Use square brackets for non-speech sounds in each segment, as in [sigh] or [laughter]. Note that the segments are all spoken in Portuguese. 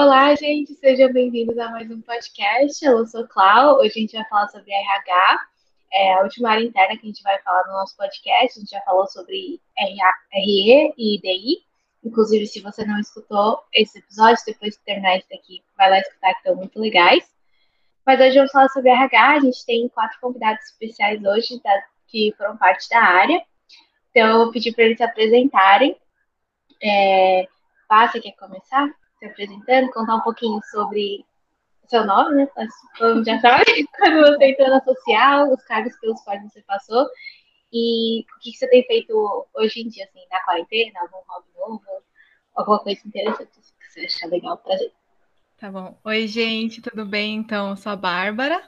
Olá, gente, sejam bem-vindos a mais um podcast. Eu sou Clau. Hoje a gente vai falar sobre RH, é a última área interna que a gente vai falar no nosso podcast. A gente já falou sobre RE e IDI. Inclusive, se você não escutou esse episódio, depois que terminar esse daqui, vai lá escutar, que estão muito legais. Mas hoje vamos falar sobre RH. A gente tem quatro convidados especiais hoje tá, que foram parte da área. Então, eu vou pedir para eles se apresentarem. É, você quer começar se apresentando, contar um pouquinho sobre seu nome, né? Todo mundo já sabe, quando [laughs] você entrou na social, os cargos pelos quais você passou e o que você tem feito hoje em dia, assim, na quarentena, algum hobby novo, alguma coisa interessante que você acha legal pra gente. Tá bom. Oi, gente, tudo bem? Então, eu sou a Bárbara,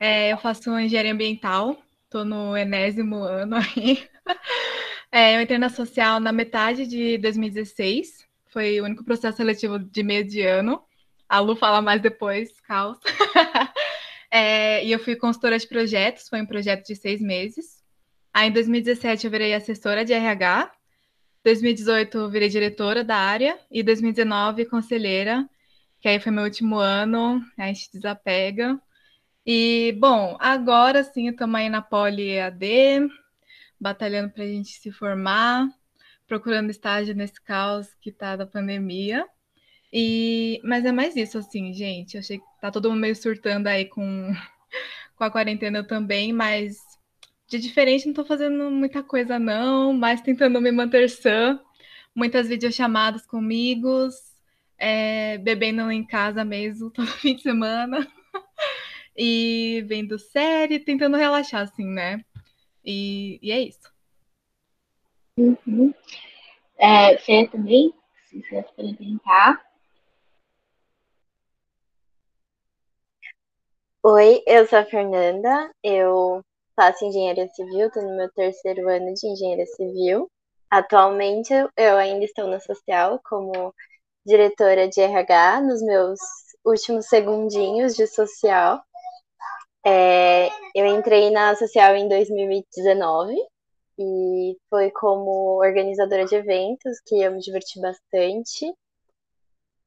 é, eu faço engenharia ambiental, tô no enésimo ano aí. [laughs] É, eu entrei na social na metade de 2016, foi o único processo seletivo de meio de ano. A Lu fala mais depois, caos. [laughs] é, e eu fui consultora de projetos, foi um projeto de seis meses. Aí em 2017 eu virei assessora de RH. 2018 eu virei diretora da área. E 2019 conselheira, que aí foi meu último ano, a gente desapega. E, bom, agora sim estamos aí na Poli EAD, batalhando para a gente se formar, procurando estágio nesse caos que tá da pandemia. E, mas é mais isso, assim, gente. Eu achei que tá todo mundo meio surtando aí com, [laughs] com a quarentena também, mas de diferente não tô fazendo muita coisa, não, mas tentando me manter sã. Muitas videochamadas com amigos, é, bebendo em casa mesmo, [laughs] todo fim de semana. e vendo série, tentando relaxar, assim, né? E, e é isso. Uhum. É, Fê também, se você apresentar. Oi, eu sou a Fernanda, eu faço engenharia civil, estou no meu terceiro ano de engenharia civil. Atualmente eu ainda estou na social como diretora de RH nos meus últimos segundinhos de social. É, eu entrei na social em 2019 e foi como organizadora de eventos que eu me diverti bastante.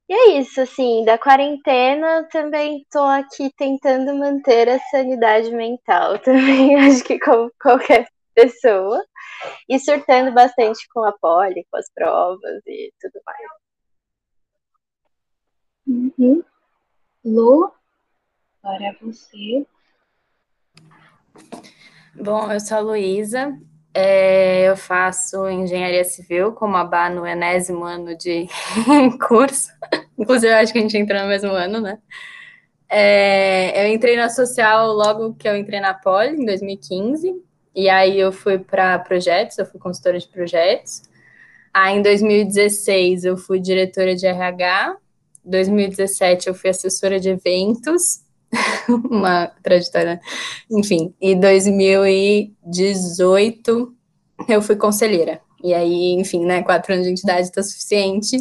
E é isso, assim, da quarentena também estou aqui tentando manter a sanidade mental [laughs] também, acho que como qualquer pessoa, e surtando bastante com a poli, com as provas e tudo mais. Uhum. Lu, agora é você. Bom, eu sou a Luísa, é, eu faço engenharia civil, como a Bá no enésimo ano de [laughs] curso. Inclusive, eu acho que a gente entrou no mesmo ano, né? É, eu entrei na social logo que eu entrei na Poli, em 2015. E aí eu fui para projetos, eu fui consultora de projetos. Aí em 2016 eu fui diretora de RH. 2017 eu fui assessora de eventos. [laughs] uma trajetória, enfim. E 2018 eu fui conselheira. E aí, enfim, né, quatro anos de entidade está suficiente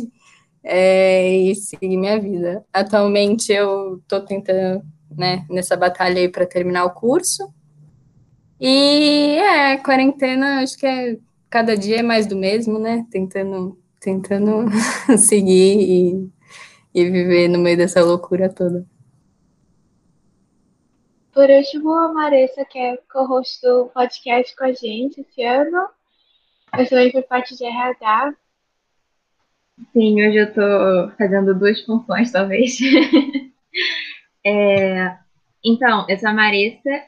é, e seguir minha vida. Atualmente eu estou tentando, né, nessa batalha aí para terminar o curso. E é, quarentena, acho que é cada dia é mais do mesmo, né? Tentando, tentando [laughs] seguir e, e viver no meio dessa loucura toda. Por último, a Maressa, que é co-host do podcast com a gente esse ano. Eu também fui parte de RH. Sim, hoje eu tô fazendo duas funções, talvez. [laughs] é, então, eu sou a Maressa.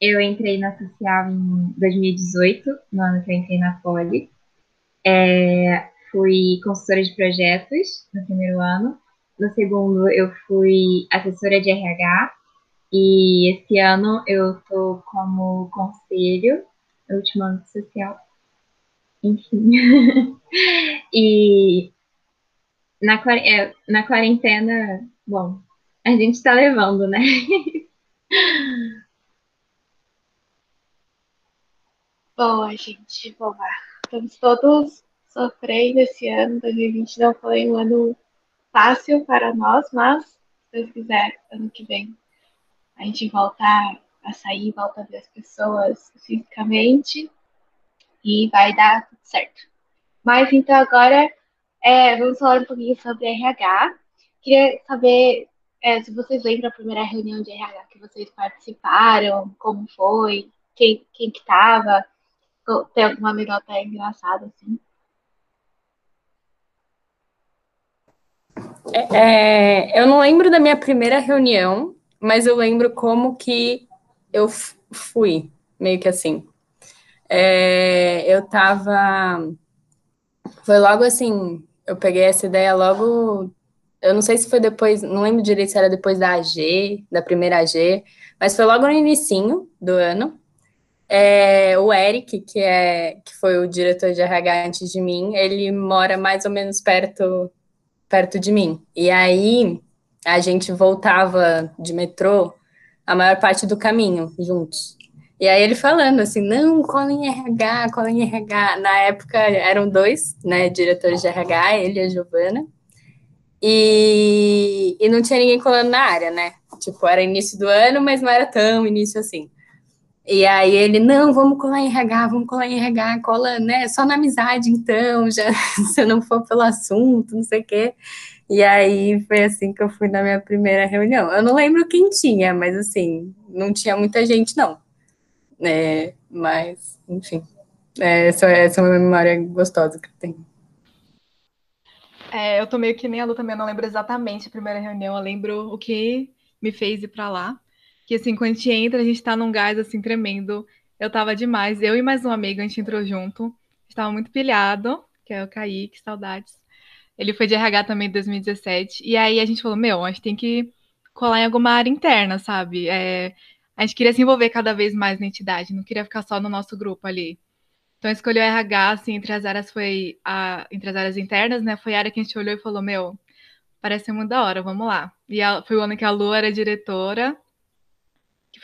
Eu entrei na social em 2018, no ano que eu entrei na Poli. É, fui consultora de projetos no primeiro ano. No segundo, eu fui assessora de RH e esse ano eu tô como conselho, último ano social. Enfim. [laughs] e na, é, na quarentena, bom, a gente tá levando, né? [laughs] Boa, gente, boa. Estamos todos sofrendo esse ano. 2020 não foi um ano fácil para nós, mas se Deus quiser, ano que vem a gente voltar a sair, volta a ver as pessoas fisicamente e vai dar tudo certo. Mas então agora é, vamos falar um pouquinho sobre RH, queria saber é, se vocês lembram a primeira reunião de RH que vocês participaram, como foi, quem, quem que estava, tem alguma anedota engraçada, assim? É, é, eu não lembro da minha primeira reunião, mas eu lembro como que eu fui, meio que assim. É, eu tava. Foi logo assim, eu peguei essa ideia logo. Eu não sei se foi depois, não lembro direito se era depois da AG, da primeira AG, mas foi logo no inicinho do ano. É, o Eric, que, é, que foi o diretor de RH antes de mim, ele mora mais ou menos perto, perto de mim. E aí a gente voltava de metrô a maior parte do caminho juntos. E aí ele falando assim, não, cola em RH, cola em RH. Na época eram dois, né, diretores de RH, ele e a Giovana. E, e não tinha ninguém colando na área, né? Tipo, era início do ano, mas não era tão início assim. E aí ele, não, vamos colar em RH, vamos colar em RH, cola, né, só na amizade, então, [laughs] já, se não for pelo assunto, não sei o quê. E aí foi assim que eu fui na minha primeira reunião. Eu não lembro quem tinha, mas assim, não tinha muita gente, não. É, mas, enfim, é, essa, essa é uma memória gostosa que eu tenho. É, eu tô meio que nem a Lu também, eu não lembro exatamente a primeira reunião, eu lembro o que me fez ir para lá que assim, quando a gente entra, a gente tá num gás assim tremendo. Eu tava demais. Eu e mais um amigo, a gente entrou junto. Estava muito pilhado, que é o Kaique, saudades. Ele foi de RH também em 2017. E aí a gente falou, meu, a gente tem que colar em alguma área interna, sabe? É, a gente queria se envolver cada vez mais na entidade, não queria ficar só no nosso grupo ali. Então escolheu RH, assim, entre as áreas foi a, entre as áreas internas, né? Foi a área que a gente olhou e falou, meu, parece muito da hora, vamos lá. E a, foi o ano que a Lu era diretora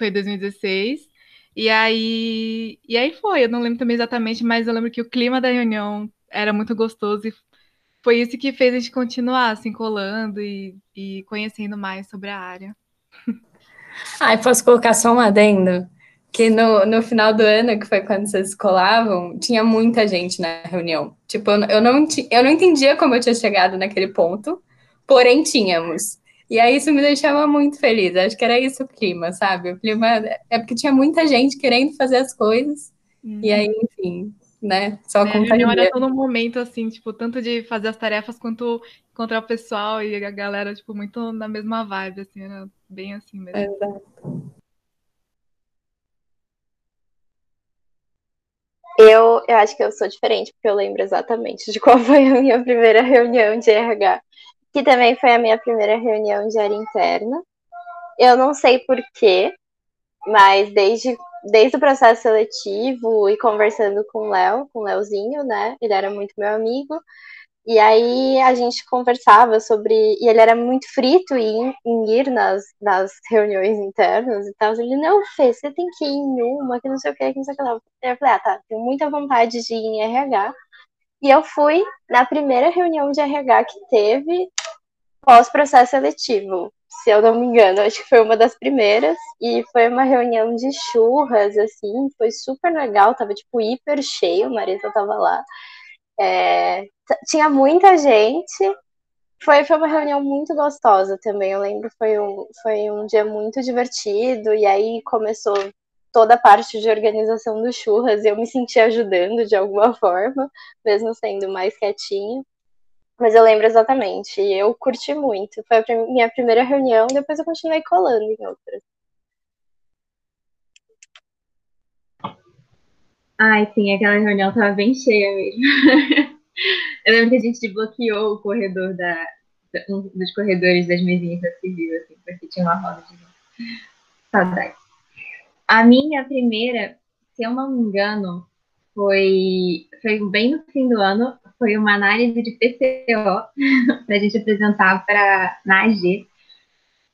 foi 2016. E aí, e aí foi, eu não lembro também exatamente, mas eu lembro que o clima da reunião era muito gostoso e foi isso que fez a gente continuar assim colando e, e conhecendo mais sobre a área. [laughs] Ah, posso colocar só um adendo? Que no, no final do ano, que foi quando vocês colavam, tinha muita gente na reunião. Tipo, eu não, eu não entendia como eu tinha chegado naquele ponto, porém tínhamos. E aí isso me deixava muito feliz. Acho que era isso o clima, sabe? O clima é porque tinha muita gente querendo fazer as coisas. Uhum. E aí, enfim, né? Só é, contagia. Era todo um momento assim, tipo, tanto de fazer as tarefas quanto encontrar o pessoal e a galera, tipo, muito na mesma vibe, assim, era bem assim mesmo. Exato. Eu, eu acho que eu sou diferente, porque eu lembro exatamente de qual [laughs] foi a minha primeira reunião de RH que também foi a minha primeira reunião de área interna. Eu não sei porquê, mas desde, desde o processo seletivo e conversando com o Léo, com o Léozinho, né? Ele era muito meu amigo. E aí a gente conversava sobre. E ele era muito frito em, em ir nas, nas reuniões internas e tal. Ele, não, Fê, você tem que ir em uma, que não sei o que, que não sei o que lá. Eu falei, ah, tá, tenho muita vontade de ir em RH. E eu fui na primeira reunião de RH que teve pós-processo seletivo, se eu não me engano. Acho que foi uma das primeiras. E foi uma reunião de churras, assim, foi super legal, tava tipo hiper cheio, Marisa tava lá. É, tinha muita gente. Foi, foi uma reunião muito gostosa também. Eu lembro foi um, foi um dia muito divertido. E aí começou toda a parte de organização do churras. Eu me senti ajudando de alguma [laughs] forma, mesmo sendo mais quietinho. Mas eu lembro exatamente. Eu curti muito. Foi a minha primeira reunião, depois eu continuei colando em outras. Ai, sim, aquela reunião tava bem cheia mesmo. [laughs] eu lembro que a gente bloqueou o corredor da. Um dos corredores das mesinhas da civil, assim, porque tinha uma roda de saudade. A minha primeira, se eu não me engano, foi, foi bem no fim do ano, foi uma análise de PCO [laughs] para a gente apresentar para na AG.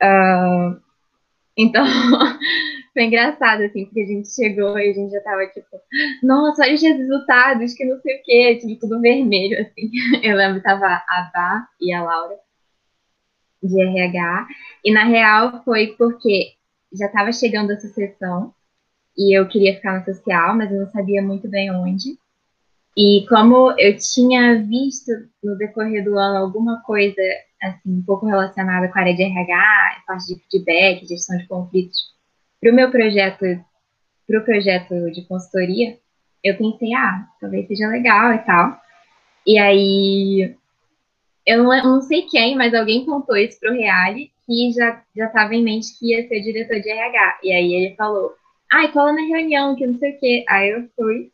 Uh, então, [laughs] foi engraçado, assim, porque a gente chegou e a gente já tava tipo, nossa, olha os resultados, que não sei o quê, tipo, tudo vermelho, assim. [laughs] Eu lembro tava a Bá e a Laura de RH, e na real foi porque já estava chegando a sucessão e eu queria ficar no social, mas eu não sabia muito bem onde. E como eu tinha visto no decorrer do ano alguma coisa assim, um pouco relacionada com a área de RH, parte de feedback, gestão de conflitos, para o meu projeto, para o projeto de consultoria, eu pensei, ah, talvez seja legal e tal. E aí, eu não, não sei quem, mas alguém contou isso pro Reale, que já estava em mente que ia ser diretor de RH. E aí ele falou, ai, cola na reunião, que não sei o quê. Aí eu fui.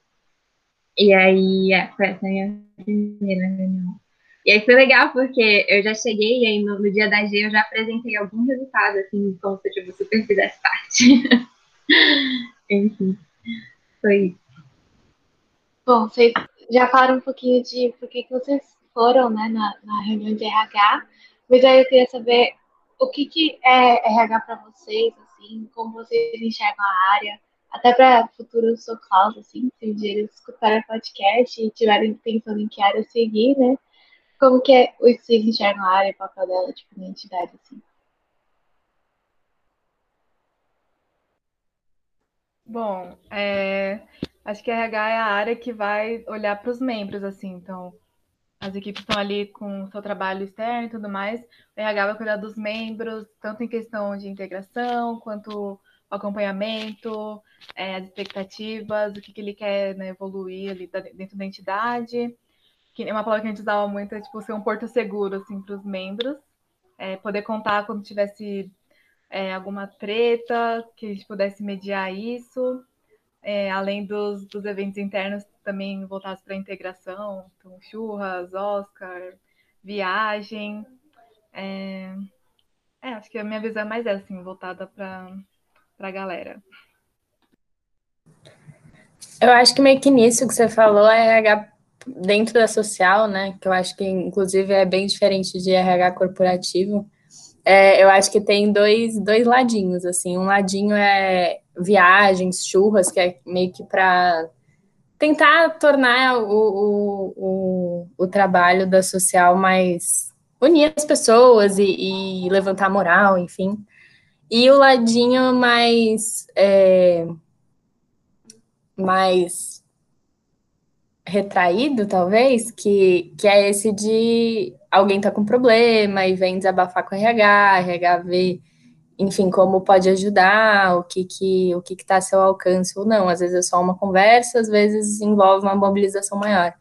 E aí, é, foi essa minha primeira reunião. E aí foi legal, porque eu já cheguei e aí no, no dia da G eu já apresentei algum resultado, assim, como se eu tipo, super fizesse parte. [laughs] Enfim, foi isso. Bom, vocês já falaram um pouquinho de por que, que vocês foram né, na, na reunião de RH, mas aí eu queria saber o que, que é RH para vocês, assim, como vocês enxergam a área, até para futuros soclaus, assim, se um dia eles escutarem o podcast e tiverem pensando em que área seguir, né? Como que é, vocês enxergam a área e o papel dela, tipo, na entidade, assim? Bom, é, acho que a RH é a área que vai olhar para os membros, assim, então as equipes estão ali com o seu trabalho externo e tudo mais, o RH vai cuidar dos membros, tanto em questão de integração, quanto o acompanhamento, é, as expectativas, o que, que ele quer né, evoluir ali dentro da entidade. Que uma palavra que a gente usava muito é tipo ser um porto seguro assim, para os membros, é, poder contar quando tivesse é, alguma treta, que a gente pudesse mediar isso, é, além dos, dos eventos internos também voltados para a integração, então churras, Oscar, viagem. É, é, acho que a minha visão é mais essa, assim, voltada para a galera. Eu acho que meio que nisso que você falou é RH dentro da social, né? Que eu acho que, inclusive, é bem diferente de RH corporativo. É, eu acho que tem dois, dois ladinhos, assim. Um ladinho é viagens, churras, que é meio que para tentar tornar o, o, o, o, trabalho da social mais unir as pessoas e, e levantar a moral, enfim. E o ladinho mais é, mais retraído, talvez, que, que é esse de alguém tá com problema e vem desabafar com o RH, RH vê enfim, como pode ajudar, o que que o que está a seu alcance ou não. Às vezes é só uma conversa, às vezes envolve uma mobilização maior.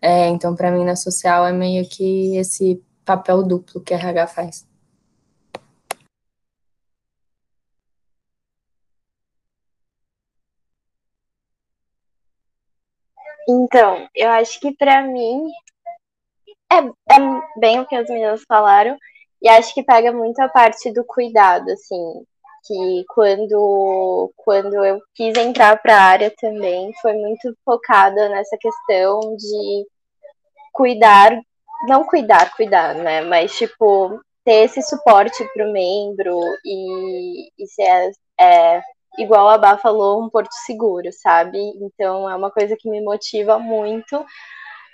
É, então, para mim, na social é meio que esse papel duplo que a RH faz. Então, eu acho que para mim é, é bem o que as meninas falaram. E acho que pega muito a parte do cuidado, assim, que quando, quando eu quis entrar para a área também, foi muito focada nessa questão de cuidar, não cuidar, cuidar, né? Mas, tipo, ter esse suporte para o membro e, e ser, é, igual a Bá falou, um porto seguro, sabe? Então, é uma coisa que me motiva muito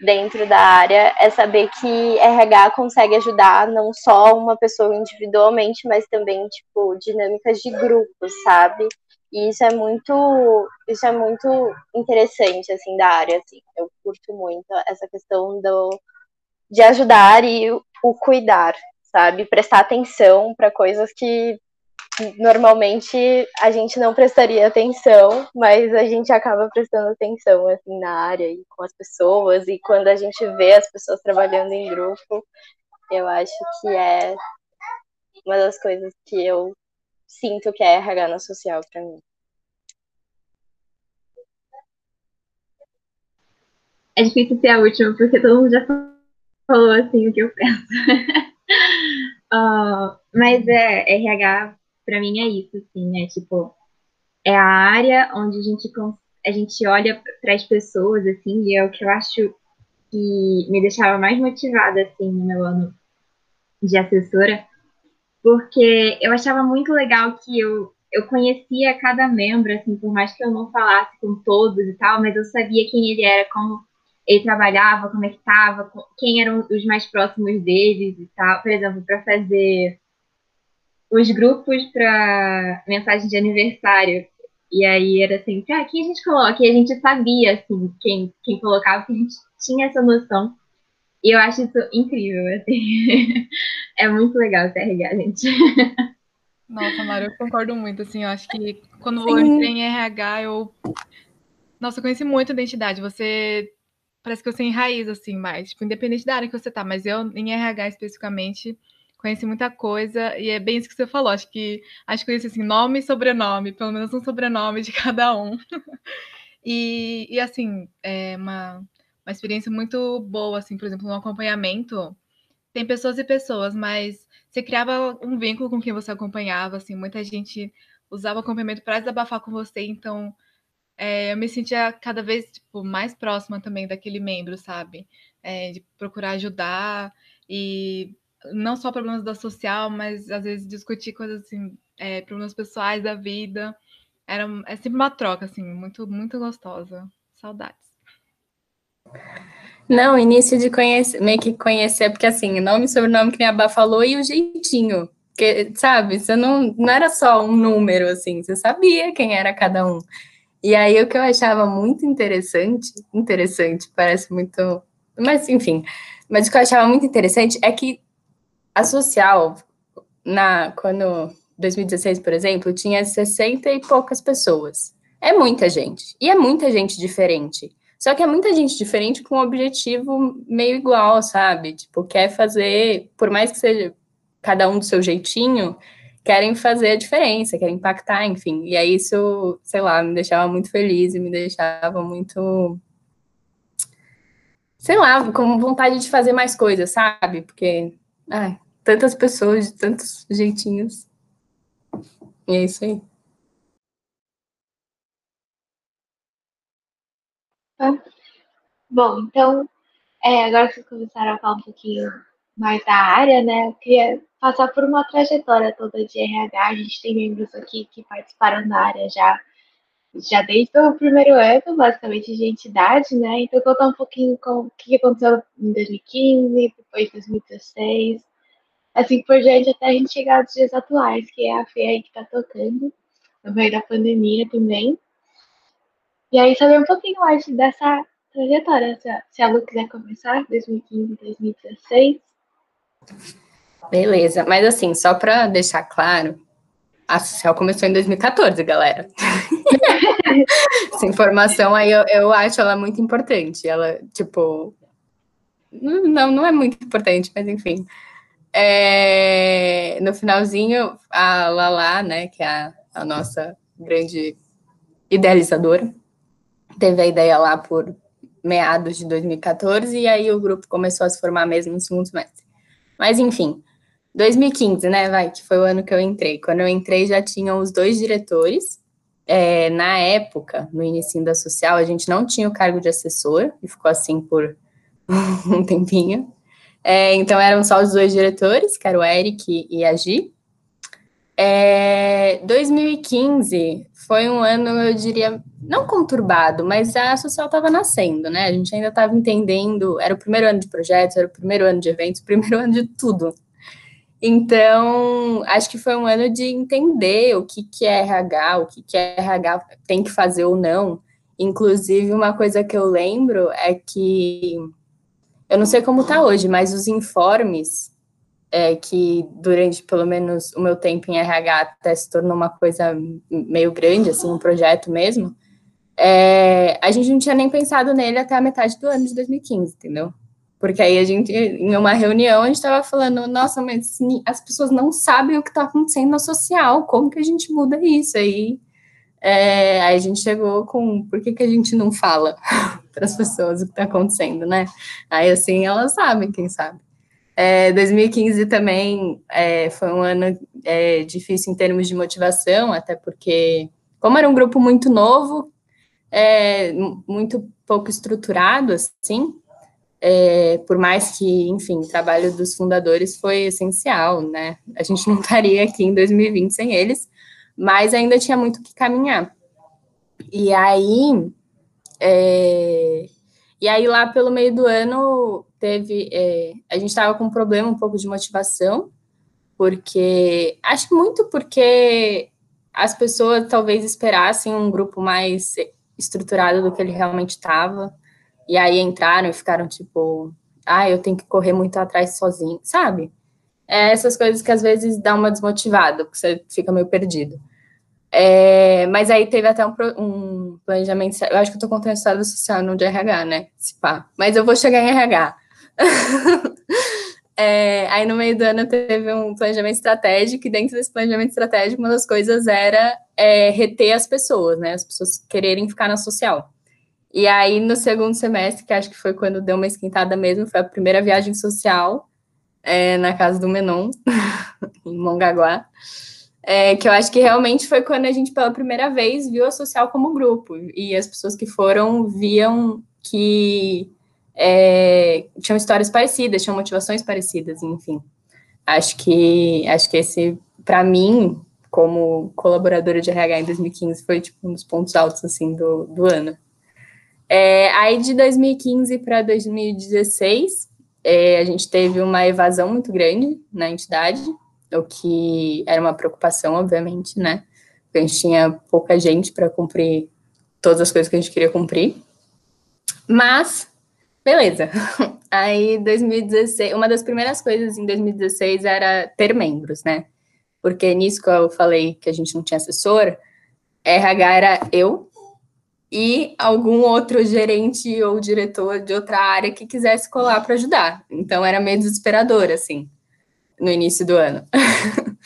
dentro da área é saber que RH consegue ajudar não só uma pessoa individualmente, mas também tipo dinâmicas de grupos, sabe? E isso é muito, isso é muito interessante assim da área, assim. Eu curto muito essa questão do de ajudar e o cuidar, sabe? Prestar atenção para coisas que normalmente a gente não prestaria atenção, mas a gente acaba prestando atenção assim na área e com as pessoas e quando a gente vê as pessoas trabalhando em grupo, eu acho que é uma das coisas que eu sinto que é RH na social para mim. É difícil ser a última porque todo mundo já falou assim o que eu penso. uh, [laughs] mas é RH para mim é isso, assim, né? Tipo, é a área onde a gente, a gente olha para as pessoas, assim, e é o que eu acho que me deixava mais motivada, assim, no meu ano de assessora, porque eu achava muito legal que eu, eu conhecia cada membro, assim, por mais que eu não falasse com todos e tal, mas eu sabia quem ele era, como ele trabalhava, como é que estava, quem eram os mais próximos deles e tal. Por exemplo, para fazer os grupos para mensagem de aniversário. E aí era sempre, ah, quem a gente coloca? E a gente sabia, assim, quem, quem colocava, porque a gente tinha essa noção. E eu acho isso incrível, assim. [laughs] é muito legal ser RH, gente. [laughs] Nossa, Mara, eu concordo muito, assim, eu acho que quando Sim. eu entrei em RH, eu... Nossa, eu conheci muito a identidade, você... Parece que você enraiza, assim, mais, tipo, independente da área que você tá, mas eu, em RH especificamente, conheci muita coisa, e é bem isso que você falou, acho que, acho que assim, nome e sobrenome, pelo menos um sobrenome de [laughs] cada um. e, e, assim, é uma, uma experiência muito boa, assim, por exemplo, no acompanhamento, tem pessoas e pessoas, mas você criava um vínculo com quem você acompanhava, assim, muita gente usava o acompanhamento para desabafar com você, então é, eu me sentia cada vez tipo, mais próxima também daquele membro, sabe? É, de procurar ajudar e não só problemas da social, mas às vezes discutir coisas assim, é, problemas pessoais da vida. Era, é sempre uma troca, assim, muito, muito gostosa. Saudades. Não, início de conhecer, meio que conhecer, porque assim, nome e sobrenome que nem a Bá falou e o jeitinho. Que, sabe, você não, não era só um número, assim, você sabia quem era cada um. E aí o que eu achava muito interessante, interessante, parece muito. Mas, enfim, mas o que eu achava muito interessante é que a social, na, quando 2016, por exemplo, tinha 60 e poucas pessoas. É muita gente. E é muita gente diferente. Só que é muita gente diferente com um objetivo meio igual, sabe? Tipo, quer fazer, por mais que seja cada um do seu jeitinho, querem fazer a diferença, querem impactar, enfim. E aí isso, sei lá, me deixava muito feliz e me deixava muito sei lá, com vontade de fazer mais coisas, sabe? Porque, ai, tantas pessoas de tantos jeitinhos. E é isso aí. Bom, então, é, agora que vocês começaram a falar um pouquinho mais da área, né, eu queria passar por uma trajetória toda de RH. A gente tem membros aqui que participaram da área já, já desde o primeiro ano, basicamente, de entidade, né? Então, contar um pouquinho com o que aconteceu em 2015, depois 2016, assim por diante, até a gente chegar aos dias atuais, que é a feia aí que está tocando, no meio da pandemia também. E aí, saber um pouquinho mais dessa trajetória. Se a Lu quiser começar, 2015, 2016. Beleza, mas assim, só para deixar claro, a Social começou em 2014, galera. [laughs] Essa informação aí eu, eu acho ela muito importante. Ela, tipo. Não, não é muito importante, mas enfim. É, no finalzinho, a Lala, né, que é a, a nossa grande idealizadora, teve a ideia lá por meados de 2014, e aí o grupo começou a se formar mesmo no segundo semestre. Mas, enfim, 2015, né, vai, que foi o ano que eu entrei. Quando eu entrei, já tinham os dois diretores. É, na época, no início da social, a gente não tinha o cargo de assessor, e ficou assim por [laughs] um tempinho. É, então, eram só os dois diretores, que era o Eric e a Gi. É, 2015 foi um ano, eu diria, não conturbado, mas a social estava nascendo, né? A gente ainda estava entendendo, era o primeiro ano de projetos, era o primeiro ano de eventos, [laughs] primeiro ano de tudo. Então, acho que foi um ano de entender o que, que é RH, o que, que é RH tem que fazer ou não. Inclusive, uma coisa que eu lembro é que, eu não sei como está hoje, mas os informes é, que durante pelo menos o meu tempo em RH até se tornou uma coisa meio grande, assim, um projeto mesmo, é, a gente não tinha nem pensado nele até a metade do ano de 2015, entendeu? Porque aí a gente, em uma reunião, a gente estava falando, nossa, mas as pessoas não sabem o que está acontecendo na social, como que a gente muda isso? Aí, é, aí a gente chegou com, por que, que a gente não fala [laughs] para as pessoas o que está acontecendo, né? Aí assim, elas sabem, quem sabe. É, 2015 também é, foi um ano é, difícil em termos de motivação, até porque, como era um grupo muito novo, é, muito pouco estruturado, assim, é, por mais que, enfim, o trabalho dos fundadores foi essencial, né? A gente não [laughs] estaria aqui em 2020 sem eles, mas ainda tinha muito que caminhar. E aí, é, e aí lá pelo meio do ano teve, é, a gente estava com um problema um pouco de motivação, porque acho muito porque as pessoas talvez esperassem um grupo mais estruturado do que ele realmente estava, e aí entraram e ficaram tipo, ah, eu tenho que correr muito atrás sozinho, sabe? É essas coisas que às vezes dá uma desmotivada, porque você fica meio perdido. É, mas aí teve até um, um, planejamento. Eu acho que eu tô contando a história do social, não de RH, né? Se pá. Mas eu vou chegar em RH. [laughs] é, aí no meio do ano teve um planejamento estratégico, e dentro desse planejamento estratégico, uma das coisas era é, reter as pessoas, né? As pessoas quererem ficar na social. E aí, no segundo semestre, que acho que foi quando deu uma esquentada mesmo, foi a primeira viagem social é, na casa do Menon, [laughs] em Mongaguá é, que eu acho que realmente foi quando a gente, pela primeira vez, viu a social como grupo. E as pessoas que foram viam que é, tinham histórias parecidas, tinham motivações parecidas, enfim. Acho que, acho que esse, para mim, como colaboradora de RH em 2015, foi tipo, um dos pontos altos assim do, do ano. É, aí de 2015 para 2016, é, a gente teve uma evasão muito grande na entidade, o que era uma preocupação, obviamente, né? Porque a gente tinha pouca gente para cumprir todas as coisas que a gente queria cumprir. Mas, beleza. [laughs] Aí, 2016, uma das primeiras coisas em 2016 era ter membros, né? Porque nisso que eu falei que a gente não tinha assessor, RH era eu e algum outro gerente ou diretor de outra área que quisesse colar para ajudar. Então era meio desesperador, assim no início do ano. [laughs]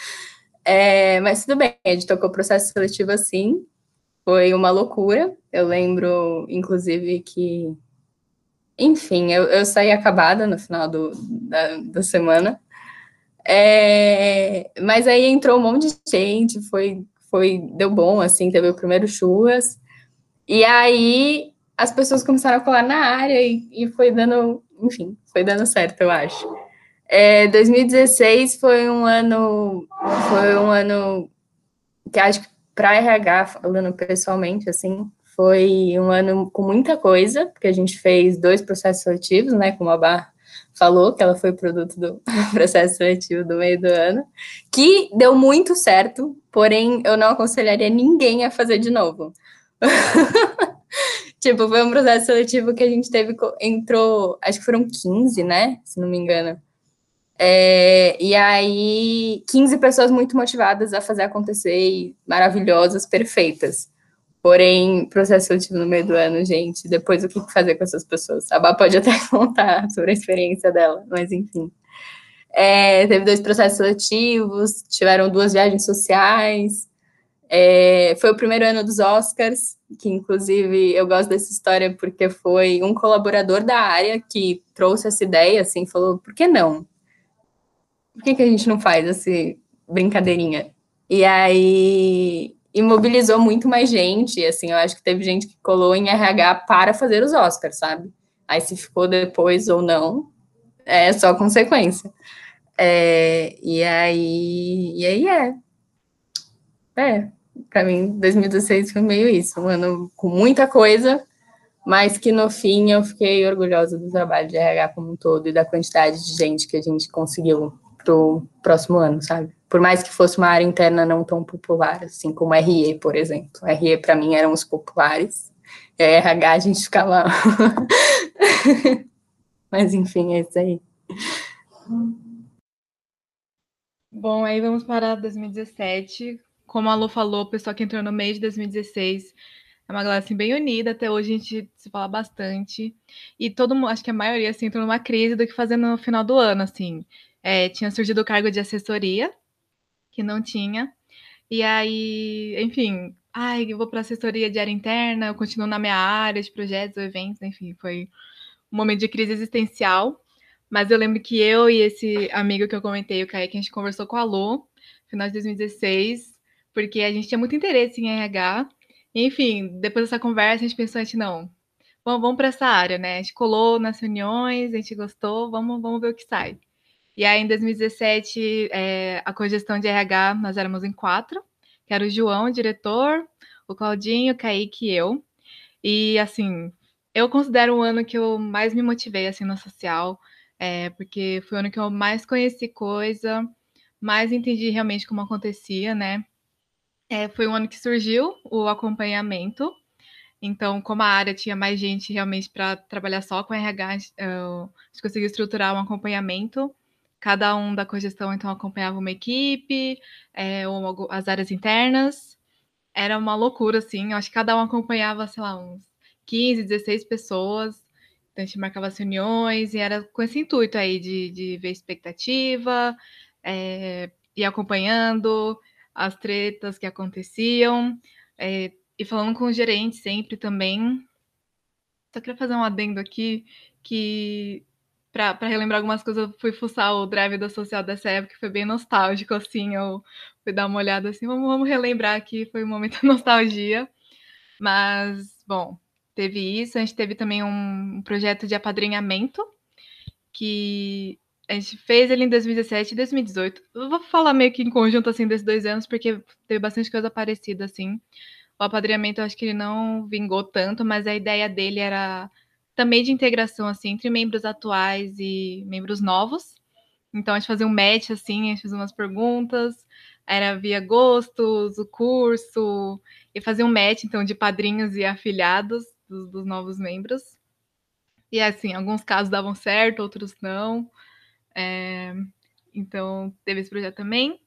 é, mas tudo bem, a gente tocou o processo seletivo assim, foi uma loucura. Eu lembro, inclusive, que. Enfim, eu, eu saí acabada no final do, da, da semana. É, mas aí entrou um monte de gente, foi, foi, deu bom, assim, teve o primeiro churras. E aí as pessoas começaram a colar na área e, e foi dando, enfim, foi dando certo, eu acho. É, 2016 foi um ano, foi um ano que acho que para RH, falando pessoalmente, assim, foi um ano com muita coisa, porque a gente fez dois processos seletivos, né, como a Bar falou, que ela foi produto do [laughs] processo seletivo do meio do ano, que deu muito certo, porém eu não aconselharia ninguém a fazer de novo. [laughs] tipo, foi um processo seletivo que a gente teve, entrou, acho que foram 15, né, se não me engano, é, e aí, 15 pessoas muito motivadas a fazer acontecer e maravilhosas, perfeitas. Porém, processo seletivo no meio do ano, gente, depois o que fazer com essas pessoas? A Bá pode até [laughs] contar sobre a experiência dela, mas enfim. É, teve dois processos seletivos, tiveram duas viagens sociais. É, foi o primeiro ano dos Oscars, que inclusive eu gosto dessa história porque foi um colaborador da área que trouxe essa ideia, assim, falou, por que não? por que, que a gente não faz essa brincadeirinha? E aí imobilizou muito mais gente, assim, eu acho que teve gente que colou em RH para fazer os Oscars, sabe? Aí se ficou depois ou não, é só consequência. É, e aí, e aí é. É, para mim 2016 foi meio isso, um ano com muita coisa, mas que no fim eu fiquei orgulhosa do trabalho de RH como um todo e da quantidade de gente que a gente conseguiu pro próximo ano, sabe? Por mais que fosse uma área interna não tão popular, assim como RE, por exemplo. RE para mim eram os populares, e a RH a gente ficava. [laughs] Mas enfim, é isso aí. Bom, aí vamos para 2017. Como a Lu falou, o pessoal que entrou no mês de 2016 é uma galera assim, bem unida. Até hoje a gente se fala bastante. E todo mundo, acho que a maioria assim, entrou numa crise do que fazer no final do ano, assim é, tinha surgido o cargo de assessoria, que não tinha. E aí, enfim, ai, eu vou para assessoria de área interna, eu continuo na minha área de projetos, eventos, enfim, foi um momento de crise existencial. Mas eu lembro que eu e esse amigo que eu comentei, o Kaique, a gente conversou com a Lu, final de 2016, porque a gente tinha muito interesse em RH. enfim, depois dessa conversa, a gente pensou, a gente, não, vamos, para essa área, né? A gente colou nas reuniões, a gente gostou, vamos, vamos ver o que sai. E aí, em 2017, é, a cogestão de RH, nós éramos em quatro, que era o João, o diretor, o Claudinho, o Kaique e eu. E, assim, eu considero o ano que eu mais me motivei, assim, no social, é, porque foi o ano que eu mais conheci coisa, mais entendi realmente como acontecia, né? É, foi um ano que surgiu o acompanhamento, Então, como a área tinha mais gente realmente para trabalhar só com RH, a gente conseguiu estruturar um acompanhamento. Cada um da cogestão, então, acompanhava uma equipe, é, ou as áreas internas. Era uma loucura, assim. Eu acho que cada um acompanhava, sei lá, uns 15, 16 pessoas. Então, a gente marcava as reuniões e era com esse intuito aí de, de ver expectativa, é, ir acompanhando as tretas que aconteciam. É, e falando com o gerente sempre também. Só queria fazer um adendo aqui que para relembrar algumas coisas, eu fui fuçar o drive da social dessa época, foi bem nostálgico, assim, eu fui dar uma olhada assim, vamos, vamos relembrar aqui, foi um momento de [laughs] nostalgia. Mas, bom, teve isso, a gente teve também um projeto de apadrinhamento, que a gente fez ele em 2017 e 2018. Eu vou falar meio que em conjunto, assim, desses dois anos, porque teve bastante coisa parecida, assim. O apadrinhamento eu acho que ele não vingou tanto, mas a ideia dele era também de integração assim entre membros atuais e membros novos. Então a gente fazia um match assim, a gente fazia umas perguntas, era via gostos, o curso, e fazia um match então de padrinhos e afiliados dos, dos novos membros. E assim, alguns casos davam certo, outros não. É, então teve esse projeto também.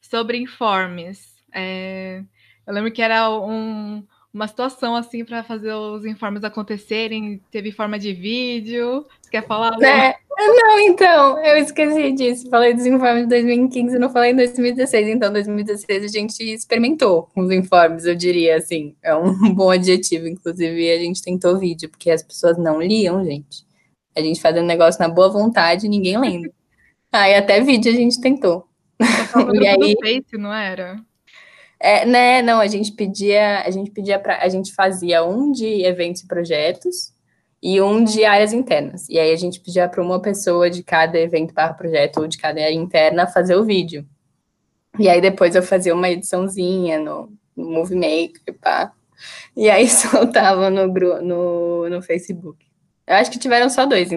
Sobre informes, é, eu lembro que era um, uma situação assim para fazer os informes acontecerem, teve forma de vídeo. Você quer falar? É, não, então, eu esqueci disso. Falei dos informes de 2015 não falei em 2016. Então, 2016 a gente experimentou com os informes, eu diria assim. É um [laughs] bom adjetivo, inclusive a gente tentou vídeo, porque as pessoas não liam, gente. A gente fazendo negócio na boa vontade, ninguém lendo. Aí até vídeo a gente tentou. [laughs] e aí, Face, não era? É, né, não, a gente pedia, a gente pedia para, a gente fazia um de eventos e projetos e um de áreas internas. E aí a gente pedia para uma pessoa de cada evento para projeto ou de cada área interna fazer o vídeo. E aí depois eu fazia uma ediçãozinha no, no Movie Maker, pá. E aí [laughs] soltava no, no, no Facebook. Eu acho que tiveram só dois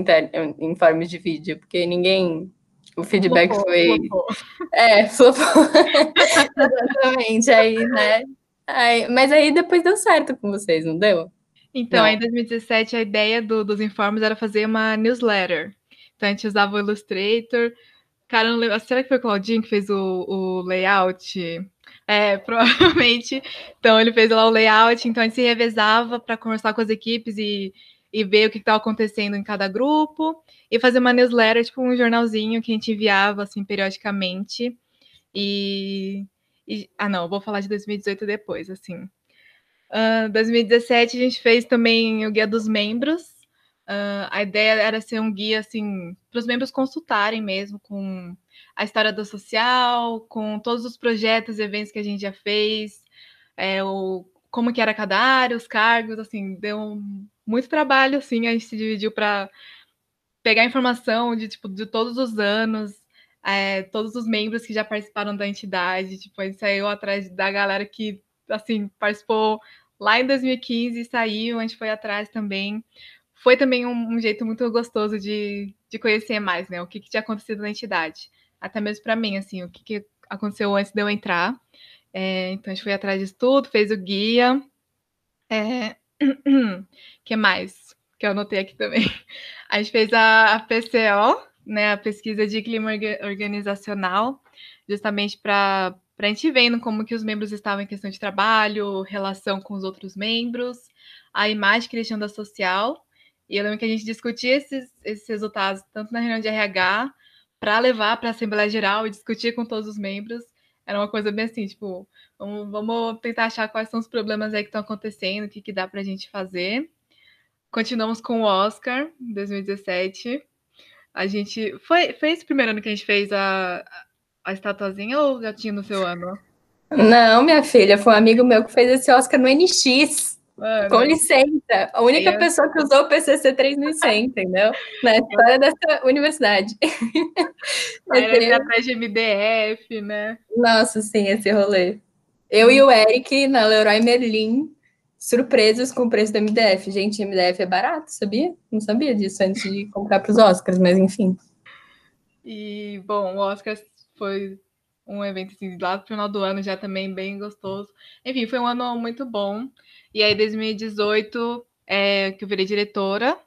informes de vídeo, porque ninguém o feedback flopou, foi. Flopou. É, flopou. [laughs] Exatamente. Aí, né? Aí, mas aí depois deu certo com vocês, não deu? Então, não. em 2017, a ideia do, dos informes era fazer uma newsletter. Então, a gente usava o Illustrator. Cara, não lembro. Será que foi o Claudinho que fez o, o layout? É, [laughs] provavelmente. Então, ele fez lá o layout. Então, a gente se revezava para conversar com as equipes e e ver o que estava acontecendo em cada grupo e fazer uma newsletter, tipo um jornalzinho que a gente enviava assim periodicamente. E, e ah, não, vou falar de 2018 depois, assim. Uh, 2017 a gente fez também o guia dos membros. Uh, a ideia era ser um guia assim para os membros consultarem mesmo com a história do social, com todos os projetos e eventos que a gente já fez, é, o, como que era cada área, os cargos, assim, deu um, muito trabalho, assim, a gente se dividiu para pegar informação de, tipo, de todos os anos, é, todos os membros que já participaram da entidade, tipo, a gente saiu atrás da galera que, assim, participou lá em 2015 e saiu, a gente foi atrás também. Foi também um, um jeito muito gostoso de, de conhecer mais, né, o que, que tinha acontecido na entidade. Até mesmo para mim, assim, o que, que aconteceu antes de eu entrar. É, então, a gente foi atrás disso tudo, fez o guia. É, [clears throat] que mais? Que eu anotei aqui também. [laughs] A gente fez a, a PCO, né, a pesquisa de clima organizacional, justamente para a gente vendo como que os membros estavam em questão de trabalho, relação com os outros membros, a imagem que eles tinham da social. E eu lembro que a gente discutia esses, esses resultados tanto na reunião de RH, para levar para a Assembleia Geral e discutir com todos os membros. Era uma coisa bem assim, tipo, vamos, vamos tentar achar quais são os problemas aí que estão acontecendo, o que, que dá para a gente fazer. Continuamos com o Oscar, 2017. A gente. Foi, foi esse primeiro ano que a gente fez a, a estatuazinha ou já tinha no seu ano? Não, minha filha, foi um amigo meu que fez esse Oscar no NX. Mano. Com licença, a única é. pessoa que usou o PCC 3100, [laughs] entendeu? Na história dessa universidade. [laughs] Era atrás de MDF, né? Nossa, sim, esse rolê. Eu e o Eric na Leroy Merlin, surpresos com o preço do MDF. Gente, MDF é barato, sabia? Não sabia disso antes de comprar para os Oscars, mas enfim. E, bom, o Oscar foi um evento assim, lá no final do ano já também bem gostoso. Enfim, foi um ano muito bom. E aí, 2018, é, que eu virei diretora.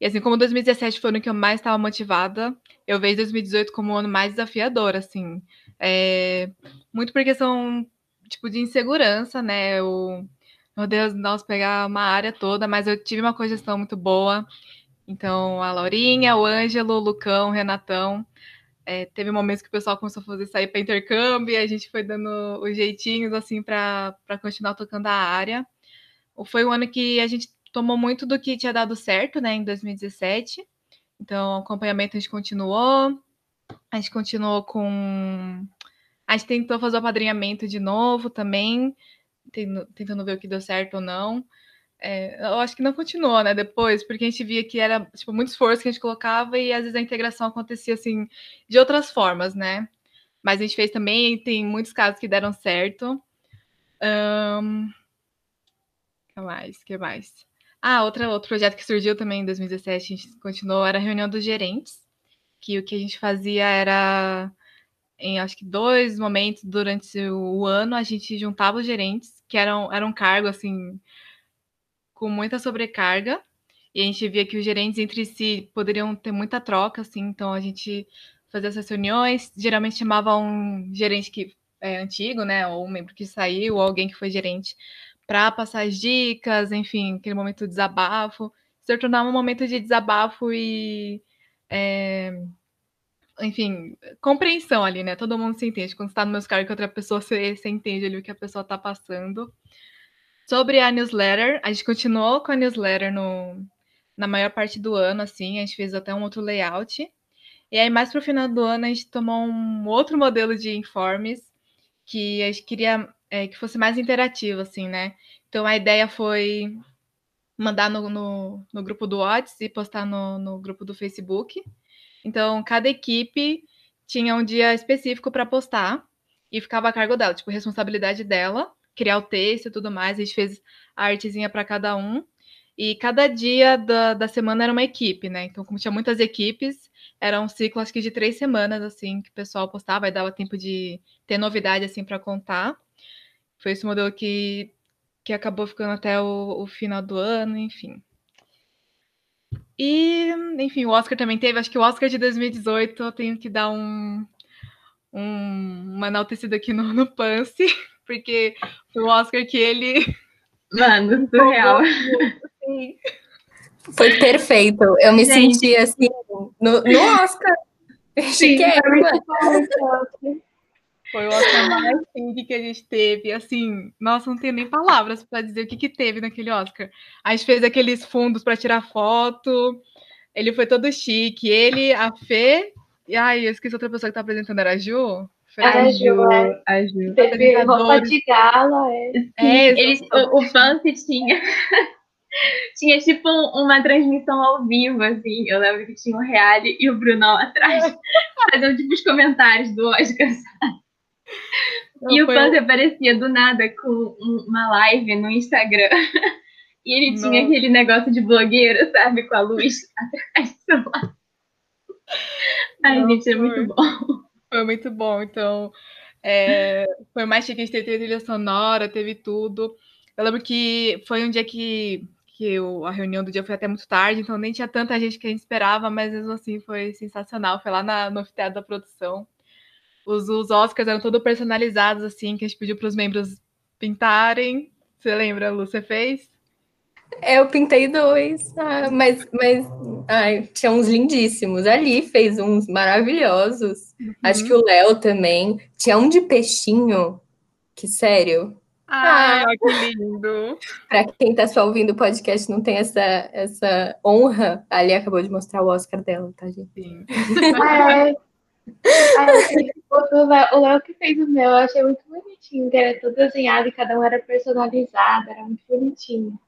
E assim, como 2017 foi o ano que eu mais estava motivada, eu vejo 2018 como o ano mais desafiador, assim. É, muito por questão, tipo, de insegurança, né? Eu, meu Deus, nós pegar uma área toda, mas eu tive uma cogestão muito boa. Então, a Laurinha, o Ângelo, o Lucão, o Renatão. É, teve momentos que o pessoal começou a fazer sair para intercâmbio e a gente foi dando os jeitinhos, assim, para continuar tocando a área. Foi um ano que a gente tomou muito do que tinha dado certo, né, em 2017. Então, o acompanhamento a gente continuou. A gente continuou com. A gente tentou fazer o apadrinhamento de novo também, tentando ver o que deu certo ou não. É, eu acho que não continuou, né, depois, porque a gente via que era, tipo, muito esforço que a gente colocava e às vezes a integração acontecia, assim, de outras formas, né? Mas a gente fez também, tem muitos casos que deram certo. Um... que mais? que mais? Ah, outra, outro projeto que surgiu também em 2017, a gente continuou, era a reunião dos gerentes, que o que a gente fazia era, em acho que dois momentos durante o ano, a gente juntava os gerentes, que eram, era um cargo, assim, com muita sobrecarga, e a gente via que os gerentes entre si poderiam ter muita troca, assim, então a gente fazia essas reuniões, geralmente chamava um gerente que é antigo, né, ou um membro que saiu, ou alguém que foi gerente, para passar as dicas, enfim, aquele momento de desabafo, se tornar um momento de desabafo e, é, enfim, compreensão ali, né? Todo mundo se entende. Quando está no meus cargos com outra pessoa, você, você entende ali o que a pessoa está passando. Sobre a newsletter, a gente continuou com a newsletter no, na maior parte do ano, assim, a gente fez até um outro layout. E aí, mais para o final do ano, a gente tomou um outro modelo de informes que a gente queria é, que fosse mais interativo, assim, né? Então a ideia foi mandar no, no, no grupo do WhatsApp e postar no, no grupo do Facebook. Então, cada equipe tinha um dia específico para postar e ficava a cargo dela, tipo, responsabilidade dela, criar o texto e tudo mais. A gente fez a artezinha para cada um. E cada dia da, da semana era uma equipe, né? Então, como tinha muitas equipes, era um ciclo, acho que de três semanas, assim, que o pessoal postava e dava tempo de ter novidade, assim, para contar. Foi esse modelo que, que acabou ficando até o, o final do ano, enfim. E, enfim, o Oscar também teve. Acho que o Oscar de 2018 eu tenho que dar um, um uma enaltecida aqui no, no Pance, [laughs] porque foi o Oscar que ele. [laughs] Mano, surreal. Foi perfeito. Eu me Gente. senti assim no, no Oscar. Sim, Chiquérrima. Foi o Oscar mais chique que a gente teve. Assim, nossa, não tenho nem palavras para dizer o que, que teve naquele Oscar. A gente fez aqueles fundos para tirar foto. Ele foi todo chique. Ele, a Fê. E ai, eu esqueci outra pessoa que tá apresentando, era a Ju? Foi a, Ju, é. a Ju. Teve roupa de gala, é. é Eles, o, o Fancy tinha. [laughs] tinha tipo uma transmissão ao vivo, assim. Eu lembro que tinha o Reale e o Brunão atrás, [laughs] fazendo tipo os comentários do Oscar, sabe? E o Panzer aparecia do nada com uma live no Instagram. [laughs] E ele Nossa. tinha aquele negócio de blogueiro, sabe? Com a luz [laughs] atrás do celular. Ai, Não, gente, é foi, muito bom. Foi muito bom. Então, é, foi mais chique, a gente teve trilha sonora, teve tudo. Eu lembro que foi um dia que, que eu, a reunião do dia foi até muito tarde, então nem tinha tanta gente que a gente esperava, mas mesmo assim foi sensacional. Foi lá na, no teatro da produção. Os, os Oscars eram todos personalizados, assim, que a gente pediu para os membros pintarem. Você lembra, Lu? Você fez? Eu pintei dois, ah, mas, mas ai, tinha uns lindíssimos. Ali fez uns maravilhosos. Uhum. Acho que o Léo também. Tinha um de peixinho, que sério. Ah, ah que lindo! Para quem está só ouvindo o podcast não tem essa, essa honra, ali acabou de mostrar o Oscar dela, tá, gente? Sim. [laughs] É, o Léo que fez o meu, eu achei muito bonitinho, que era todo desenhado e cada um era personalizado, era muito bonitinho.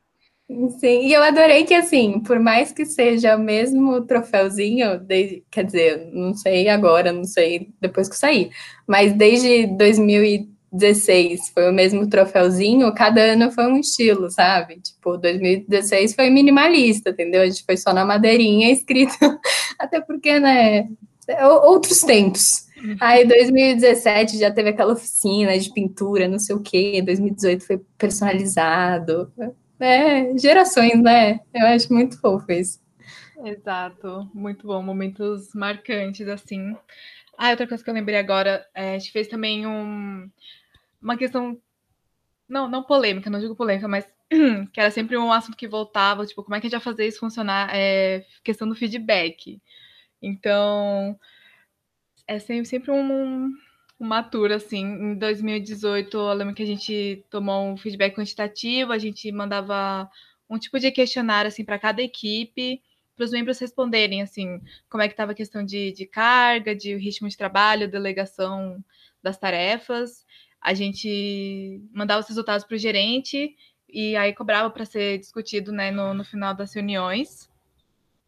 Sim, e eu adorei que, assim, por mais que seja o mesmo troféuzinho, desde, quer dizer, não sei agora, não sei depois que sair, mas desde 2016 foi o mesmo troféuzinho, cada ano foi um estilo, sabe? Tipo, 2016 foi minimalista, entendeu? A gente foi só na madeirinha [laughs] escrito, até porque, né, outros tempos. Aí 2017 já teve aquela oficina de pintura, não sei o quê. 2018 foi personalizado. É, gerações, né? Eu acho muito fofo isso. Exato, muito bom, momentos marcantes, assim. Ah, outra coisa que eu lembrei agora, é, a gente fez também um, uma questão, não, não polêmica, não digo polêmica, mas [clears throat] que era sempre um assunto que voltava, tipo, como é que a gente vai fazer isso funcionar, é, questão do feedback. Então, é sempre, sempre um, uma tour, assim. Em 2018, eu lembro que a gente tomou um feedback quantitativo, a gente mandava um tipo de questionário, assim, para cada equipe, para os membros responderem, assim, como é que estava a questão de, de carga, de ritmo de trabalho, delegação das tarefas. A gente mandava os resultados para o gerente e aí cobrava para ser discutido, né, no, no final das reuniões.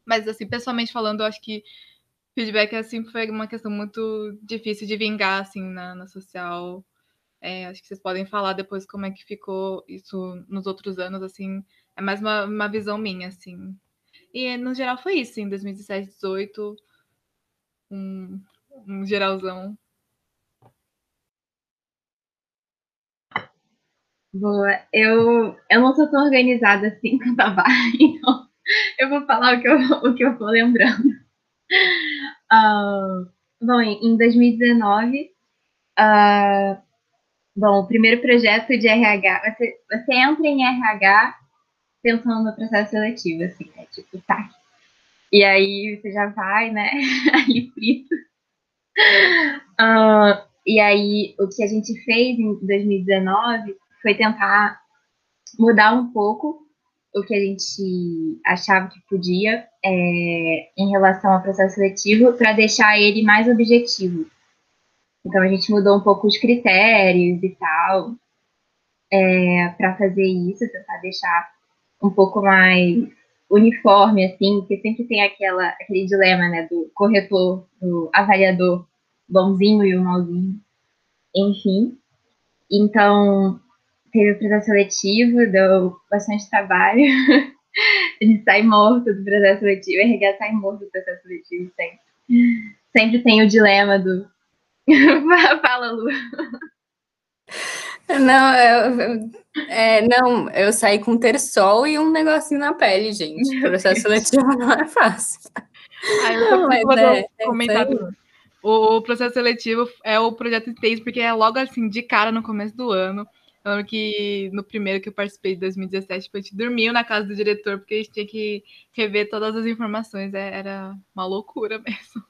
Mas, assim, pessoalmente falando, eu acho que feedback assim foi uma questão muito difícil de vingar assim na, na social. É, acho que vocês podem falar depois como é que ficou isso nos outros anos, assim. É mais uma, uma visão minha, assim. E no geral foi isso, em 2017, 2018, um, um geralzão. Boa. Eu, eu não sou tão organizada assim [laughs] quanto a Bar, então eu vou falar o que eu, [laughs] o que eu vou lembrando. Uh, bom, em 2019, uh, bom, o primeiro projeto de RH, você, você entra em RH pensando no processo seletivo, assim, é tipo, tá. E aí você já vai, né, [laughs] ali frito. Uh, e aí, o que a gente fez em 2019 foi tentar mudar um pouco o que a gente achava que podia é, em relação ao processo seletivo para deixar ele mais objetivo. Então a gente mudou um pouco os critérios e tal é, para fazer isso, tentar deixar um pouco mais uniforme, assim, porque sempre tem aquela, aquele dilema, né, do corretor, do avaliador bonzinho e o malzinho, enfim. Então, teve o processo seletivo, deu bastante trabalho. [laughs] a gente sai morto do processo seletivo, RH sai morto do processo seletivo sempre. Sempre tem o dilema do. [laughs] Fala, Lu. Não, eu, é, não, eu saí com terçol e um negocinho na pele, gente. O processo seletivo não é fácil. Ah, eu não, mas é, é. O processo seletivo é o projeto intenso, porque é logo assim, de cara no começo do ano. Eu lembro que no primeiro que eu participei de 2017, tipo, a gente dormiu na casa do diretor, porque a gente tinha que rever todas as informações. É, era uma loucura [laughs] mesmo.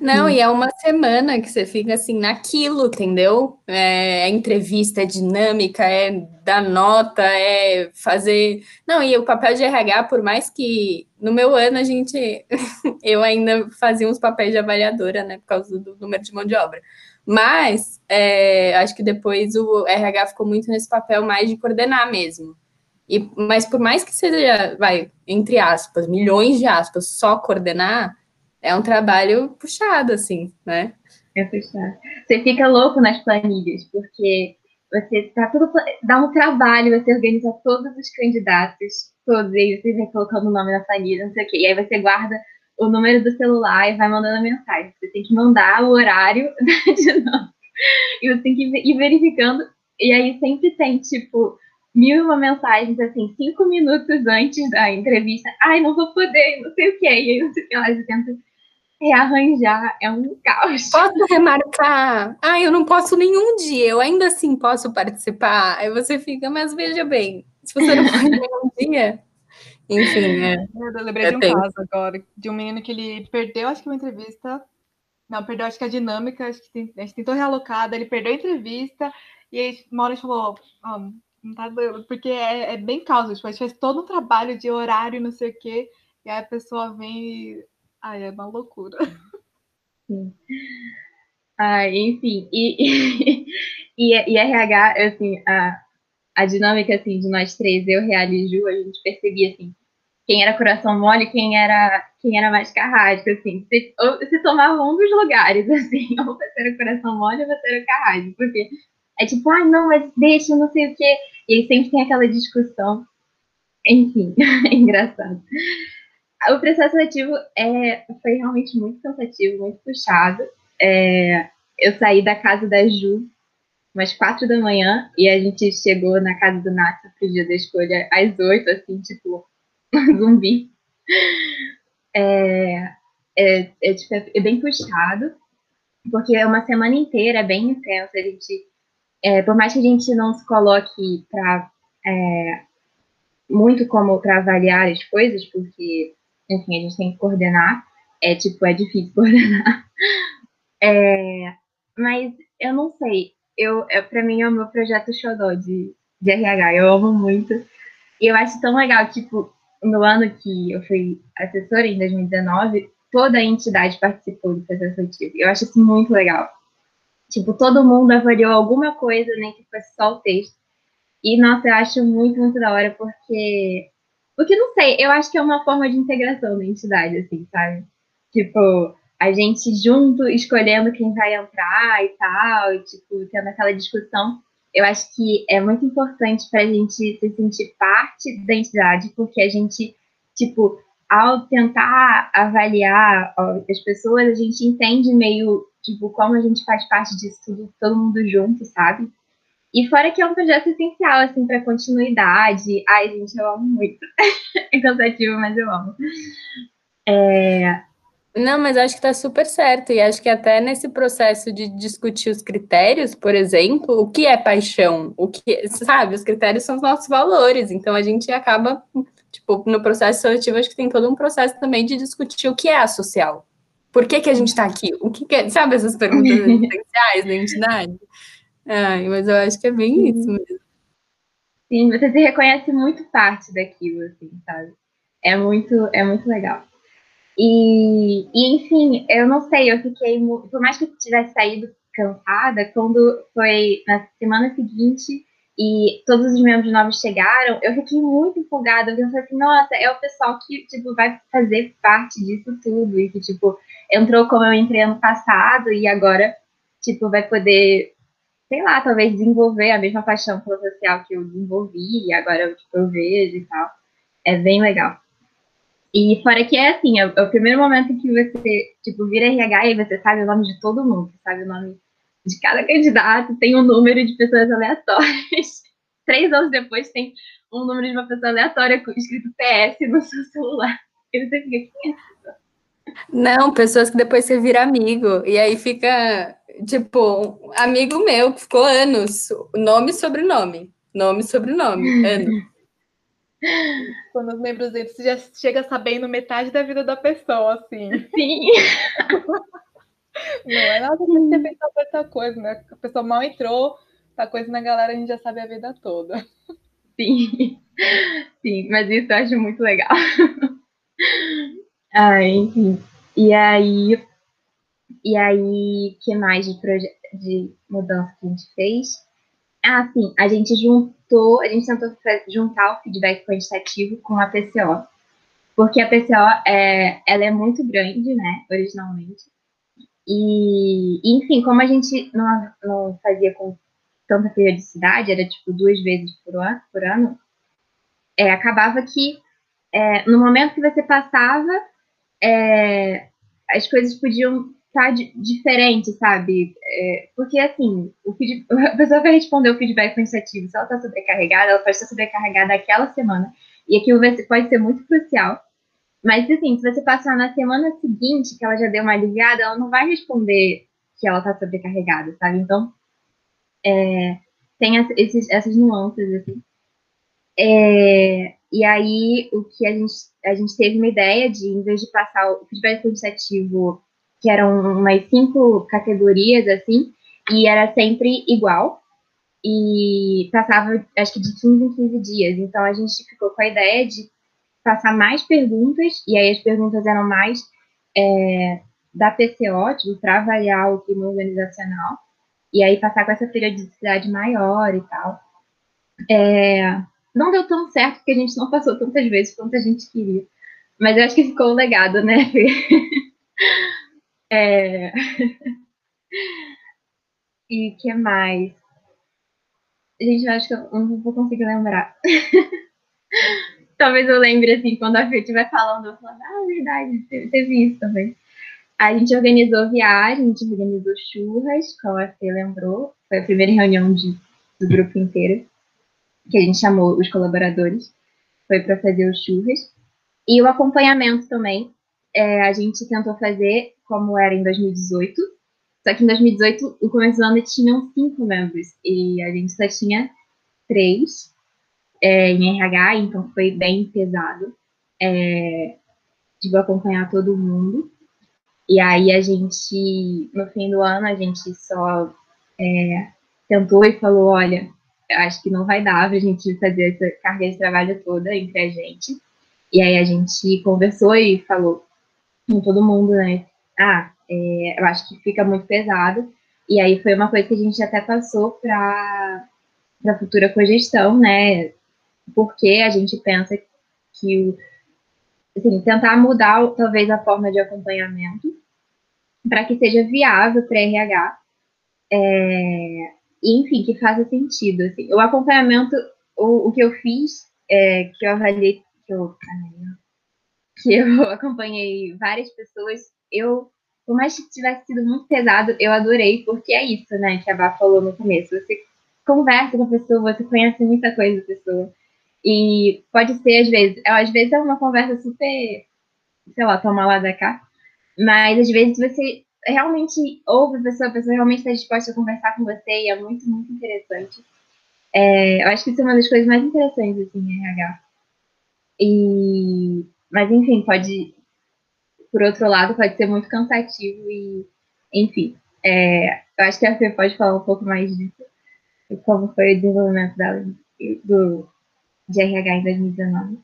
Não, e é uma semana que você fica assim naquilo, entendeu? É, a entrevista é dinâmica, é dar nota, é fazer. Não, e o papel de RH, por mais que no meu ano a gente. [laughs] eu ainda fazia uns papéis de avaliadora, né? Por causa do número de mão de obra. Mas é, acho que depois o RH ficou muito nesse papel mais de coordenar mesmo. E, mas por mais que seja, vai, entre aspas, milhões de aspas, só coordenar, é um trabalho puxado, assim, né? É puxado. Você fica louco nas planilhas, porque você tá tudo. dá um trabalho você organiza todos os candidatos, todos, e aí você vai colocando o nome na planilha, não sei o quê. E aí você guarda o número do celular e vai mandando mensagem. Você tem que mandar o horário [laughs] de novo. E você tem que ir verificando. E aí sempre tem, tipo, mil e uma mensagens, assim, cinco minutos antes da entrevista. Ai, não vou poder, não sei o quê. E aí você, lá, você tenta rearranjar. É um caos. Posso remarcar? Ai, eu não posso nenhum dia. Eu ainda assim posso participar. Aí você fica, mas veja bem, se você não pode [laughs] nenhum dia enfim, é. Eu lembrei é de um tempo. caso agora, de um menino que ele perdeu, acho que uma entrevista. Não, perdeu, acho que a dinâmica, acho que tem, a gente tentou realocar, ele perdeu a entrevista, e aí uma hora a gente falou, oh, não tá doendo, porque é, é bem causa, tipo, a gente faz todo um trabalho de horário, não sei o quê, e aí a pessoa vem e. Ai, é uma loucura. Sim. Ah, enfim, e, [laughs] e, e RH, assim, a, a dinâmica assim, de nós três, eu, Real e Ju, a gente percebia assim, quem era coração mole, quem era quem era mais carrasco, assim. Se, ou, se tomava um dos lugares, [laughs] assim, ou você era coração mole ou você era carrasco, porque é tipo, ai, ah, não, mas deixa, não sei o quê. E aí sempre tem aquela discussão. Enfim, [laughs] é engraçado. O processo seletivo é, foi realmente muito cansativo, muito puxado. é, eu saí da casa da Ju umas quatro da manhã e a gente chegou na casa do Nath pro dia da escolha às oito, assim, tipo, [laughs] zumbi. É, é, é, tipo, é, bem puxado, porque é uma semana inteira, é bem intensa. A gente, é, por mais que a gente não se coloque para é, muito como para avaliar as coisas, porque, enfim, a gente tem que coordenar, é tipo, é difícil [laughs] coordenar. É, mas eu não sei, eu, é, para mim é o meu projeto xodó de, de RH, eu amo muito. E eu acho tão legal, tipo, no ano que eu fui assessora, em 2019, toda a entidade participou do processo seletivo. Eu acho isso muito legal. Tipo, todo mundo avaliou alguma coisa, nem que fosse só o texto. E, nossa, eu acho muito, muito da hora, porque. Porque, não sei, eu acho que é uma forma de integração da entidade, assim, sabe? Tipo, a gente junto escolhendo quem vai entrar e tal, e, tipo, tendo aquela discussão. Eu acho que é muito importante para a gente se sentir parte da entidade, porque a gente, tipo, ao tentar avaliar ó, as pessoas, a gente entende meio, tipo, como a gente faz parte disso tudo, todo mundo junto, sabe? E fora que é um projeto essencial, assim, para continuidade. Ai, gente, eu amo muito. [laughs] é cansativo, mas eu amo. É, não, mas acho que está super certo. E acho que até nesse processo de discutir os critérios, por exemplo, o que é paixão? O que, sabe, os critérios são os nossos valores. Então a gente acaba, tipo, no processo seletivo, acho que tem todo um processo também de discutir o que é a social. Por que, que a gente está aqui? O que, que é, sabe essas perguntas [laughs] existenciais da entidade? Ai, mas eu acho que é bem isso mesmo. Sim, você se reconhece muito parte daquilo, assim, sabe? É muito, é muito legal. E, e, enfim, eu não sei, eu fiquei, por mais que eu tivesse saído cansada, quando foi na semana seguinte e todos os membros novos chegaram, eu fiquei muito empolgada, eu pensei assim, nossa, é o pessoal que, tipo, vai fazer parte disso tudo, e que, tipo, entrou como eu entrei ano passado, e agora, tipo, vai poder, sei lá, talvez desenvolver a mesma paixão pelo social que eu desenvolvi, e agora eu, tipo, eu vejo e tal. É bem legal. E fora que é assim, é, é, o primeiro momento que você, tipo, vira RH e você sabe o nome de todo mundo, sabe o nome de cada candidato, tem um número de pessoas aleatórias. [laughs] Três anos depois tem um número de uma pessoa aleatória escrito PS no seu celular. E você fica, quem é não, pessoas que depois você vira amigo, e aí fica, tipo, um amigo meu que ficou anos, nome e sobrenome, nome e sobrenome, anos. [laughs] Quando os membros entram, você já chega sabendo metade da vida da pessoa, assim. Sim. [laughs] Não é nada que você pensar por outra coisa, né? A pessoa mal entrou, tá coisa na galera, a gente já sabe a vida toda. Sim. Sim, mas isso eu acho muito legal. Ai, enfim. E aí, e aí, que mais de, de mudança que a gente fez? Ah, sim, a gente juntou, a gente tentou juntar o feedback quantitativo com a PCO, porque a PCO é, ela é muito grande, né, originalmente. E, enfim, como a gente não, não fazia com tanta periodicidade, era tipo duas vezes por ano, por ano é, acabava que é, no momento que você passava, é, as coisas podiam tá diferente, sabe? É, porque, assim, o [laughs] a pessoa vai responder o feedback quantitativo. Se ela está sobrecarregada, ela pode estar sobrecarregada aquela semana. E aquilo pode ser muito crucial. Mas, assim, se você passar na semana seguinte, que ela já deu uma aliviada, ela não vai responder que ela está sobrecarregada, sabe? Então, é, tem esses, essas nuances, assim. É, e aí, o que a gente, a gente teve uma ideia de, em vez de passar o feedback quantitativo que eram umas cinco categorias, assim, e era sempre igual. E passava, acho que de 15 em 15 dias. Então a gente ficou com a ideia de passar mais perguntas, e aí as perguntas eram mais é, da PCO, tipo, para avaliar o clima organizacional, e aí passar com essa periodicidade maior e tal. É, não deu tão certo, porque a gente não passou tantas vezes quanto a gente queria. Mas eu acho que ficou um legado, né, [laughs] É... e que mais? Gente, eu acho que eu não vou conseguir lembrar. [laughs] Talvez eu lembre, assim, quando a Fê estiver falando, eu falo, ah, é verdade, teve isso também. a gente organizou viagem, a gente organizou churras, como a Fê lembrou. Foi a primeira reunião de, do grupo inteiro, que a gente chamou os colaboradores. Foi para fazer os churras. E o acompanhamento também. É, a gente tentou fazer como era em 2018. Só que em 2018, o começo do ano, tinham cinco membros. E a gente só tinha três é, em RH, então foi bem pesado. É, de acompanhar todo mundo. E aí a gente, no fim do ano, a gente só é, tentou e falou, olha, acho que não vai dar pra gente fazer essa carga de trabalho toda entre a gente. E aí a gente conversou e falou com todo mundo, né? Ah, é, eu acho que fica muito pesado. E aí foi uma coisa que a gente até passou para a futura cogestão, né? Porque a gente pensa que o, assim, tentar mudar talvez a forma de acompanhamento para que seja viável para RH, é, enfim, que faça sentido. Assim. O acompanhamento, o, o que eu fiz, é, que eu avaliei, que eu, que eu [laughs] acompanhei várias pessoas, eu, por mais que tivesse sido muito pesado, eu adorei, porque é isso, né, que a Bá falou no começo. Você conversa com a pessoa, você conhece muita coisa da pessoa. E pode ser, às vezes, às vezes é uma conversa super, sei lá, toma lá da cá, mas às vezes você realmente ouve a pessoa, a pessoa realmente está disposta a conversar com você e é muito, muito interessante. É, eu acho que isso é uma das coisas mais interessantes assim, em RH. E, mas enfim, pode, por outro lado, pode ser muito cansativo e, enfim, é, eu acho que a Fê pode falar um pouco mais disso, como foi o desenvolvimento dela, do, de RH em 2019.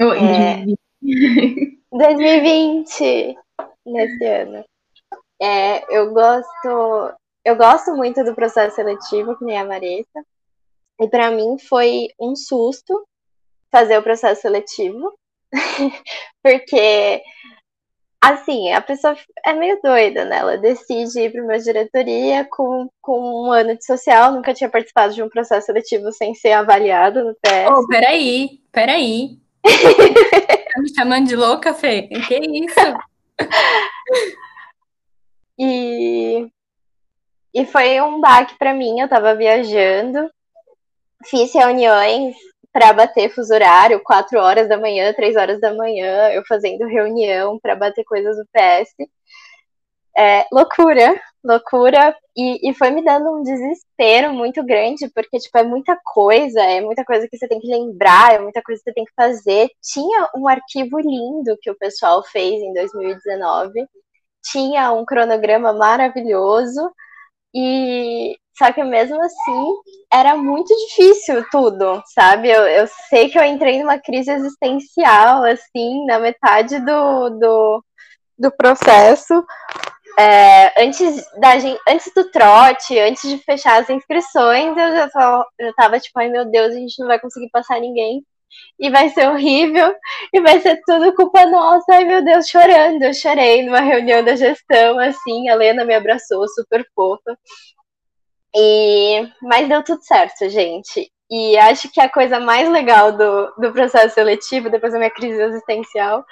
Oh, é... 2020, [laughs] nesse ano. É, eu gosto, eu gosto muito do processo seletivo, que nem a Marisa. E para mim foi um susto fazer o processo seletivo, [laughs] porque assim, a pessoa é meio doida, né? Ela decide ir para uma diretoria com, com um ano de social, nunca tinha participado de um processo seletivo sem ser avaliado no teste. Oh, peraí, peraí. [laughs] tá me chamando de louca, Fê? Que isso? [laughs] e, e foi um baque para mim. Eu tava viajando, fiz reuniões para bater fuso horário, 4 horas da manhã, 3 horas da manhã, eu fazendo reunião para bater coisas do PS. É, loucura, loucura, e, e foi me dando um desespero muito grande, porque, tipo, é muita coisa, é muita coisa que você tem que lembrar, é muita coisa que você tem que fazer. Tinha um arquivo lindo que o pessoal fez em 2019, tinha um cronograma maravilhoso, e só que mesmo assim era muito difícil tudo, sabe? Eu, eu sei que eu entrei numa crise existencial, assim, na metade do, do, do processo, é, antes, da, antes do trote, antes de fechar as inscrições, eu já, tava tipo, ai meu Deus, a gente não vai conseguir passar ninguém. E vai ser horrível, e vai ser tudo culpa nossa, ai meu Deus, chorando. Eu chorei numa reunião da gestão, assim, a Lena me abraçou, super fofa. E, mas deu tudo certo, gente. E acho que a coisa mais legal do, do processo seletivo, depois da minha crise existencial,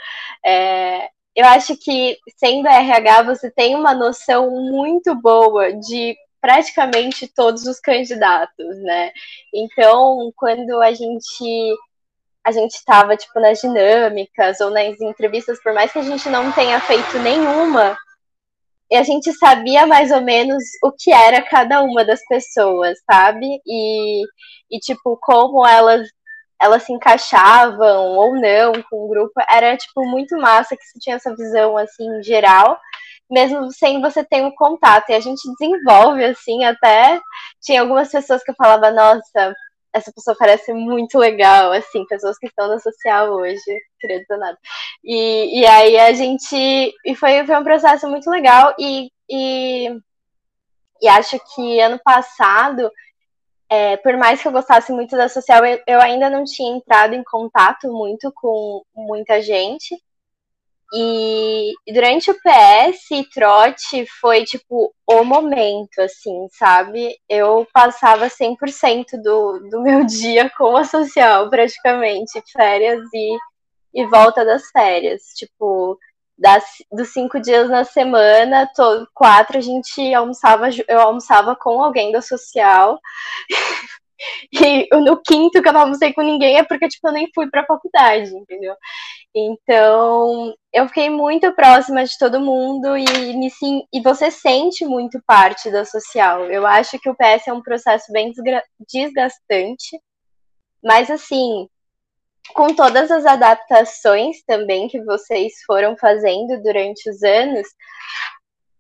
é, eu acho que sendo RH você tem uma noção muito boa de praticamente todos os candidatos, né? Então, quando a gente a gente estava tipo nas dinâmicas ou nas entrevistas, por mais que a gente não tenha feito nenhuma, a gente sabia mais ou menos o que era cada uma das pessoas, sabe? E, e tipo, como elas elas se encaixavam ou não com o grupo, era tipo muito massa que você tinha essa visão assim geral, mesmo sem você ter um contato. E a gente desenvolve assim, até tinha algumas pessoas que eu falava, nossa, essa pessoa parece muito legal, assim, pessoas que estão na social hoje, queria dizer nada. E, e aí a gente. E foi, foi um processo muito legal e, e, e acho que ano passado é, por mais que eu gostasse muito da social, eu, eu, ainda não tinha entrado em contato muito com muita gente. E durante o PS, trote foi tipo o momento, assim, sabe? Eu passava 100% do, do meu [laughs] dia com a social, praticamente, férias e, e volta das férias. Tipo, das, dos cinco dias na semana, to, quatro a gente almoçava, eu almoçava com alguém da social. [laughs] e no quinto que eu não almocei com ninguém é porque, tipo, eu nem fui pra faculdade, entendeu? Então, eu fiquei muito próxima de todo mundo e, me, e você sente muito parte da social. Eu acho que o PS é um processo bem desgastante, mas assim, com todas as adaptações também que vocês foram fazendo durante os anos,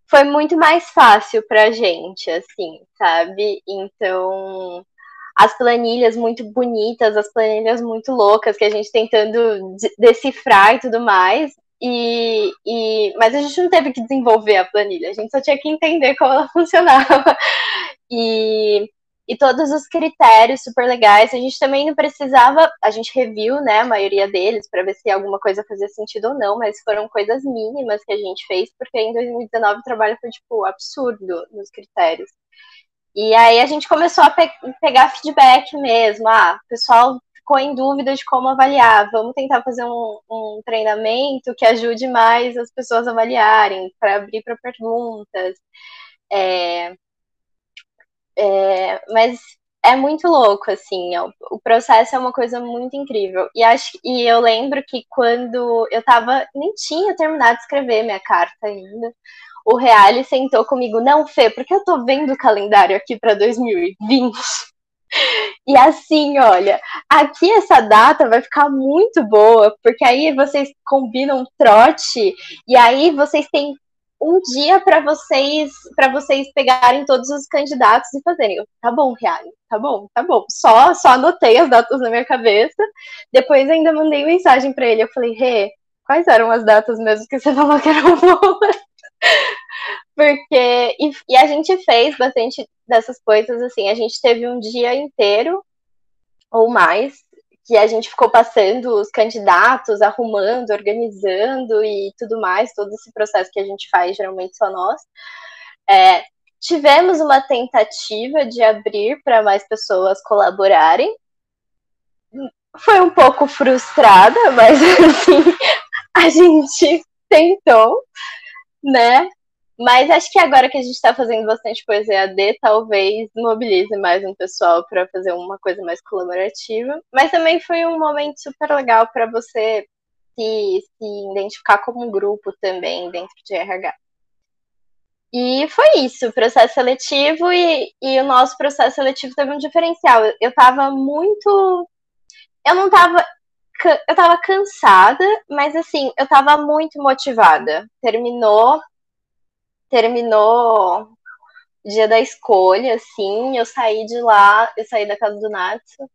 foi muito mais fácil pra gente, assim, sabe? Então, as planilhas muito bonitas, as planilhas muito loucas que a gente tentando decifrar e tudo mais. E, e, mas a gente não teve que desenvolver a planilha, a gente só tinha que entender como ela [laughs] funcionava. E e todos os critérios super legais. A gente também não precisava, a gente reviu, né, a maioria deles para ver se alguma coisa fazia sentido ou não, mas foram coisas mínimas que a gente fez, porque em 2019 o trabalho foi tipo absurdo nos critérios. E aí a gente começou a pe pegar feedback mesmo, ah, o pessoal ficou em dúvida de como avaliar, vamos tentar fazer um, um treinamento que ajude mais as pessoas a avaliarem, para abrir para perguntas. É, é, mas é muito louco, assim, ó. o processo é uma coisa muito incrível. E, acho, e eu lembro que quando eu tava, nem tinha terminado de escrever minha carta ainda, o Reale sentou comigo, não, Fê, porque eu tô vendo o calendário aqui para 2020. [laughs] E assim, olha, aqui essa data vai ficar muito boa, porque aí vocês combinam trote, e aí vocês têm um dia para vocês para vocês pegarem todos os candidatos e fazerem. Tá bom, Reale, tá bom, tá bom. Só só anotei as datas na minha cabeça. Depois ainda mandei mensagem para ele. Eu falei, Rê, quais eram as datas mesmo que você [laughs] falou que eram boas? Porque e, e a gente fez bastante dessas coisas assim. A gente teve um dia inteiro ou mais que a gente ficou passando os candidatos, arrumando, organizando e tudo mais, todo esse processo que a gente faz, geralmente só nós. É, tivemos uma tentativa de abrir para mais pessoas colaborarem. Foi um pouco frustrada, [laughs] mas assim, a gente tentou, né? Mas acho que agora que a gente está fazendo bastante coisa EAD, talvez mobilize mais um pessoal para fazer uma coisa mais colaborativa. Mas também foi um momento super legal para você se, se identificar como um grupo também dentro de RH. E foi isso, processo seletivo, e, e o nosso processo seletivo teve um diferencial. Eu estava muito. Eu não estava eu tava cansada, mas assim, eu tava muito motivada. Terminou terminou dia da escolha, assim, eu saí de lá, eu saí da casa do Natsu.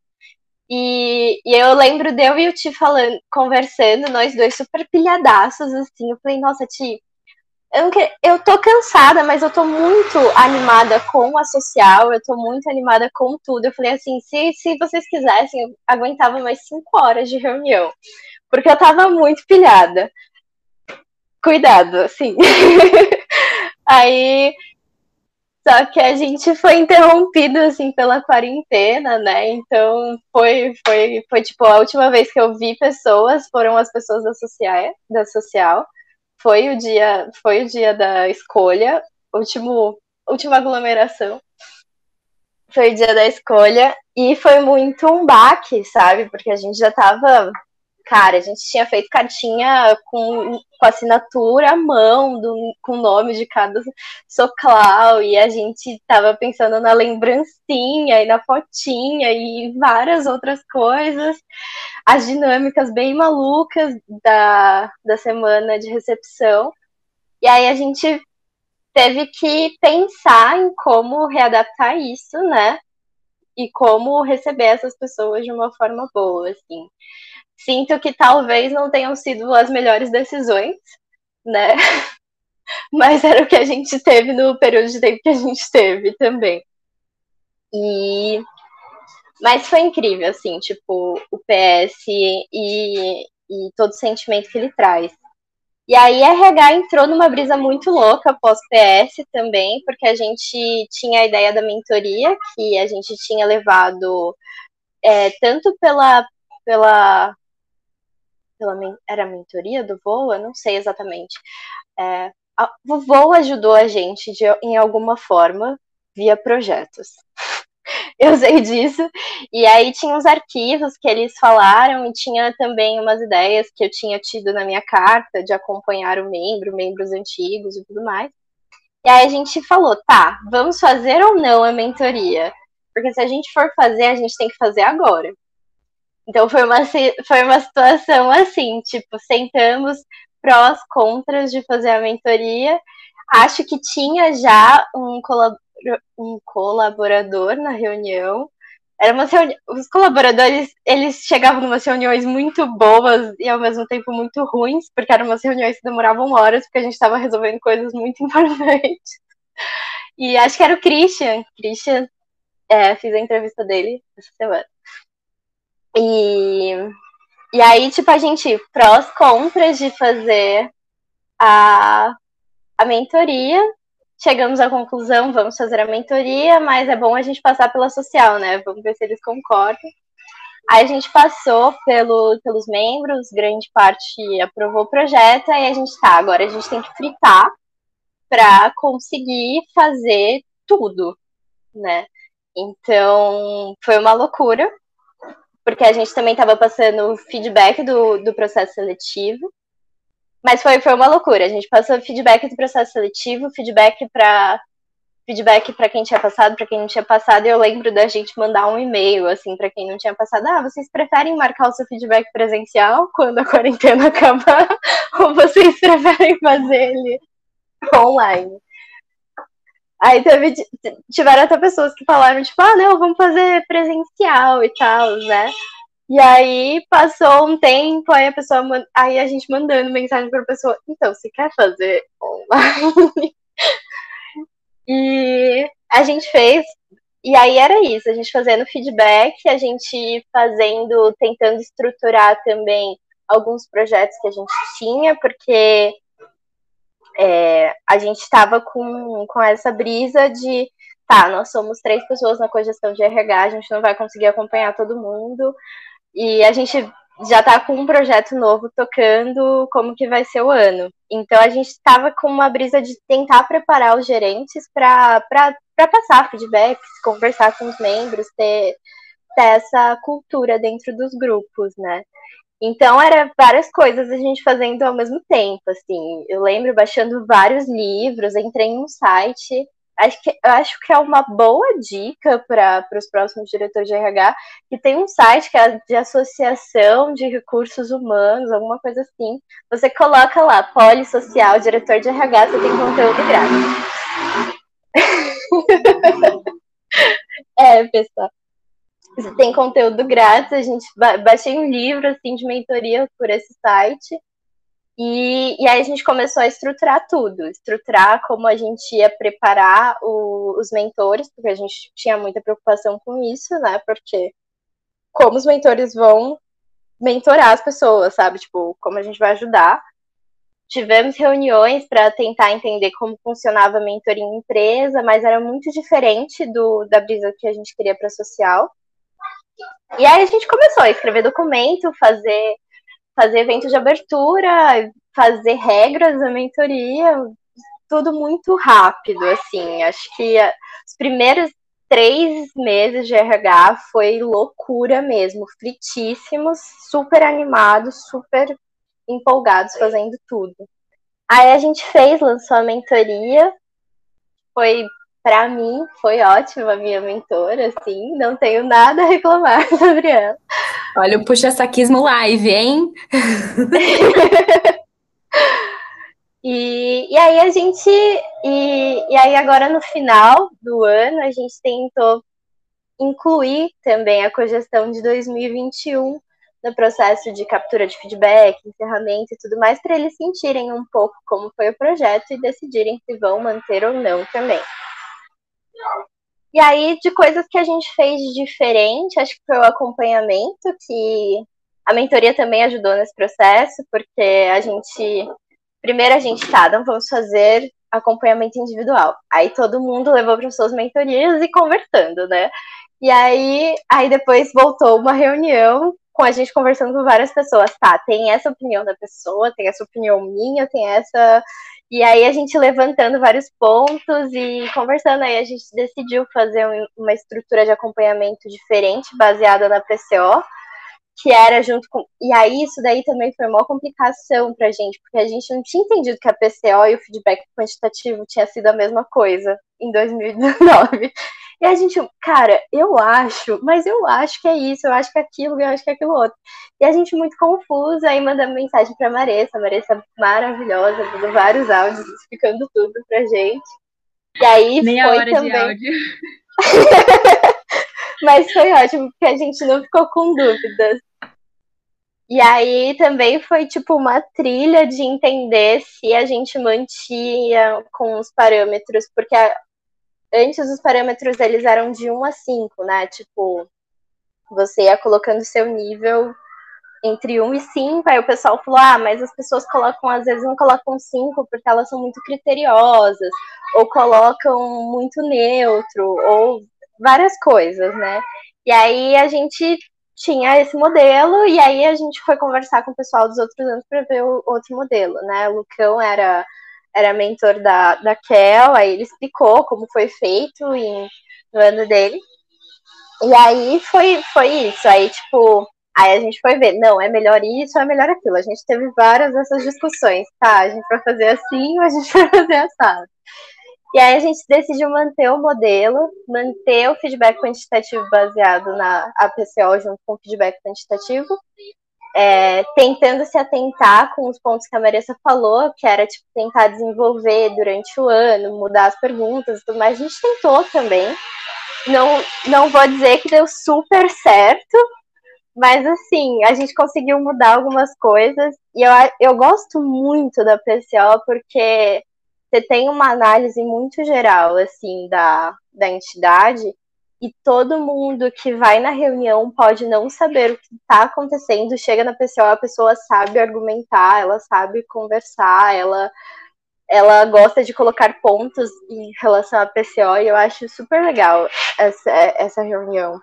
E, e eu lembro de eu e o Ti falando, conversando, nós dois super pilhadaços, assim. Eu falei, nossa, Ti, eu, eu tô cansada, mas eu tô muito animada com a social, eu tô muito animada com tudo. Eu falei assim, se, se vocês quisessem, eu aguentava mais cinco horas de reunião. Porque eu tava muito pilhada. Cuidado, assim. [laughs] Aí, só que a gente foi interrompido, assim, pela quarentena, né? Então, foi, foi, foi, tipo, a última vez que eu vi pessoas foram as pessoas da social, da social. Foi o dia, foi o dia da escolha, último, última aglomeração. Foi o dia da escolha e foi muito um baque, sabe? Porque a gente já tava Cara, a gente tinha feito cartinha com, com assinatura à mão, do, com o nome de cada soclau, e a gente tava pensando na lembrancinha e na fotinha e várias outras coisas. As dinâmicas bem malucas da, da semana de recepção. E aí a gente teve que pensar em como readaptar isso, né? E como receber essas pessoas de uma forma boa, assim sinto que talvez não tenham sido as melhores decisões, né? [laughs] Mas era o que a gente teve no período de tempo que a gente teve também. E mas foi incrível, assim, tipo, o PS e, e todo o sentimento que ele traz. E aí a RH entrou numa brisa muito louca pós-PS também, porque a gente tinha a ideia da mentoria, que a gente tinha levado é, tanto pela, pela pela era a mentoria do Voa, não sei exatamente. É, a, o Voa ajudou a gente de, em alguma forma via projetos. [laughs] Eu sei disso. E aí tinha uns arquivos que eles falaram e tinha também umas ideias que eu tinha tido na minha carta de acompanhar o membro, membros antigos e tudo mais. E aí a gente falou, tá, vamos fazer ou não a mentoria? Porque se a gente for fazer, a gente tem que fazer agora. Então foi uma, foi uma situação assim, tipo, sentamos prós, contras de fazer a mentoria. Acho que tinha já um, colab um colaborador na reunião. Era uma reuni Os colaboradores, eles chegavam umas reuniões muito boas e ao mesmo tempo muito ruins, porque eram umas reuniões que demoravam horas, porque a gente estava resolvendo coisas muito [laughs] importantes. E acho que era o Christian. Christian, é, fiz a entrevista dele essa semana. E, e aí, tipo, a gente, prós, contras de fazer a, a mentoria, chegamos à conclusão, vamos fazer a mentoria, mas é bom a gente passar pela social, né? Vamos ver se eles concordam. Aí a gente passou pelo, pelos membros, grande parte aprovou o projeto, aí a gente tá, agora a gente tem que fritar para conseguir fazer tudo, né? Então, foi uma loucura, porque a gente também estava passando feedback do, do processo seletivo. Mas foi, foi uma loucura. A gente passou feedback do processo seletivo, feedback para feedback para quem tinha passado, para quem não tinha passado, e eu lembro da gente mandar um e-mail assim para quem não tinha passado, ah, vocês preferem marcar o seu feedback presencial quando a quarentena [laughs] acabar ou vocês preferem fazer ele online? Aí teve, tiveram até pessoas que falaram, tipo, ah, não, vamos fazer presencial e tal, né? E aí passou um tempo, aí a pessoa aí a gente mandando mensagem para a pessoa, então, você quer fazer online? [laughs] e a gente fez, e aí era isso, a gente fazendo feedback, a gente fazendo, tentando estruturar também alguns projetos que a gente tinha, porque é, a gente estava com, com essa brisa de tá, nós somos três pessoas na cogestão de RH, a gente não vai conseguir acompanhar todo mundo, e a gente já está com um projeto novo tocando como que vai ser o ano. Então a gente estava com uma brisa de tentar preparar os gerentes para passar feedbacks, conversar com os membros, ter, ter essa cultura dentro dos grupos, né? Então era várias coisas a gente fazendo ao mesmo tempo, assim. Eu lembro baixando vários livros, entrei em um site. Acho que, acho que é uma boa dica para os próximos diretores de RH, que tem um site que é de associação de recursos humanos, alguma coisa assim. Você coloca lá, polissocial, diretor de RH, você tem conteúdo grátis. [laughs] é, pessoal tem conteúdo grátis, a gente baixei um livro assim de mentoria por esse site. E, e aí a gente começou a estruturar tudo, estruturar como a gente ia preparar o, os mentores, porque a gente tinha muita preocupação com isso, né? Porque como os mentores vão mentorar as pessoas, sabe? Tipo, como a gente vai ajudar. Tivemos reuniões para tentar entender como funcionava a mentoria em empresa, mas era muito diferente do da brisa que a gente queria para social. E aí a gente começou a escrever documento, fazer, fazer eventos de abertura, fazer regras da mentoria, tudo muito rápido, assim. Acho que os primeiros três meses de RH foi loucura mesmo, fritíssimos, super animados, super empolgados fazendo tudo. Aí a gente fez, lançou a mentoria, foi para mim foi ótima a minha mentora, assim, não tenho nada a reclamar [laughs] sobre ela. Olha o puxa-saquismo live, hein? [laughs] e, e aí a gente, e, e aí agora no final do ano, a gente tentou incluir também a cogestão de 2021 no processo de captura de feedback, encerramento e tudo mais, para eles sentirem um pouco como foi o projeto e decidirem se vão manter ou não também. E aí, de coisas que a gente fez diferente, acho que foi o acompanhamento, que a mentoria também ajudou nesse processo, porque a gente. Primeiro a gente tá, não vamos fazer acompanhamento individual. Aí todo mundo levou para suas mentorias e conversando, né? E aí, aí depois voltou uma reunião com a gente conversando com várias pessoas. Tá, tem essa opinião da pessoa, tem essa opinião minha, tem essa. E aí a gente levantando vários pontos e conversando, aí a gente decidiu fazer uma estrutura de acompanhamento diferente, baseada na PCO, que era junto com. E aí isso daí também foi uma complicação pra gente, porque a gente não tinha entendido que a PCO e o feedback quantitativo tinha sido a mesma coisa em 2019. E a gente, cara, eu acho, mas eu acho que é isso, eu acho que é aquilo, eu acho que é aquilo outro. E a gente muito confusa, aí mandando mensagem pra Maressa, a Maressa maravilhosa, dando vários áudios, explicando tudo pra gente. E aí Meia foi hora também. de áudio. [laughs] Mas foi ótimo, porque a gente não ficou com dúvidas. E aí também foi tipo uma trilha de entender se a gente mantinha com os parâmetros, porque a- antes os parâmetros eles eram de 1 a 5, né? Tipo, você ia colocando seu nível entre 1 e 5, aí o pessoal falou: "Ah, mas as pessoas colocam às vezes não colocam 5 porque elas são muito criteriosas, ou colocam muito neutro, ou várias coisas, né? E aí a gente tinha esse modelo, e aí a gente foi conversar com o pessoal dos outros anos para ver o outro modelo, né? O Lucão era, era mentor da, da Kel, aí ele explicou como foi feito em, no ano dele. E aí foi, foi isso. Aí, tipo, aí a gente foi ver, não, é melhor isso, é melhor aquilo. A gente teve várias dessas discussões, tá? A gente vai fazer assim ou a gente [laughs] vai fazer assado. E aí a gente decidiu manter o modelo, manter o feedback quantitativo baseado na APCO junto com o feedback quantitativo, é, tentando se atentar com os pontos que a Marissa falou, que era tipo, tentar desenvolver durante o ano, mudar as perguntas e tudo mais. A gente tentou também. Não, não vou dizer que deu super certo, mas assim, a gente conseguiu mudar algumas coisas. E eu, eu gosto muito da PCO porque você tem uma análise muito geral, assim, da, da entidade, e todo mundo que vai na reunião pode não saber o que está acontecendo, chega na PCO, a pessoa sabe argumentar, ela sabe conversar, ela, ela gosta de colocar pontos em relação à PCO, e eu acho super legal essa, essa reunião.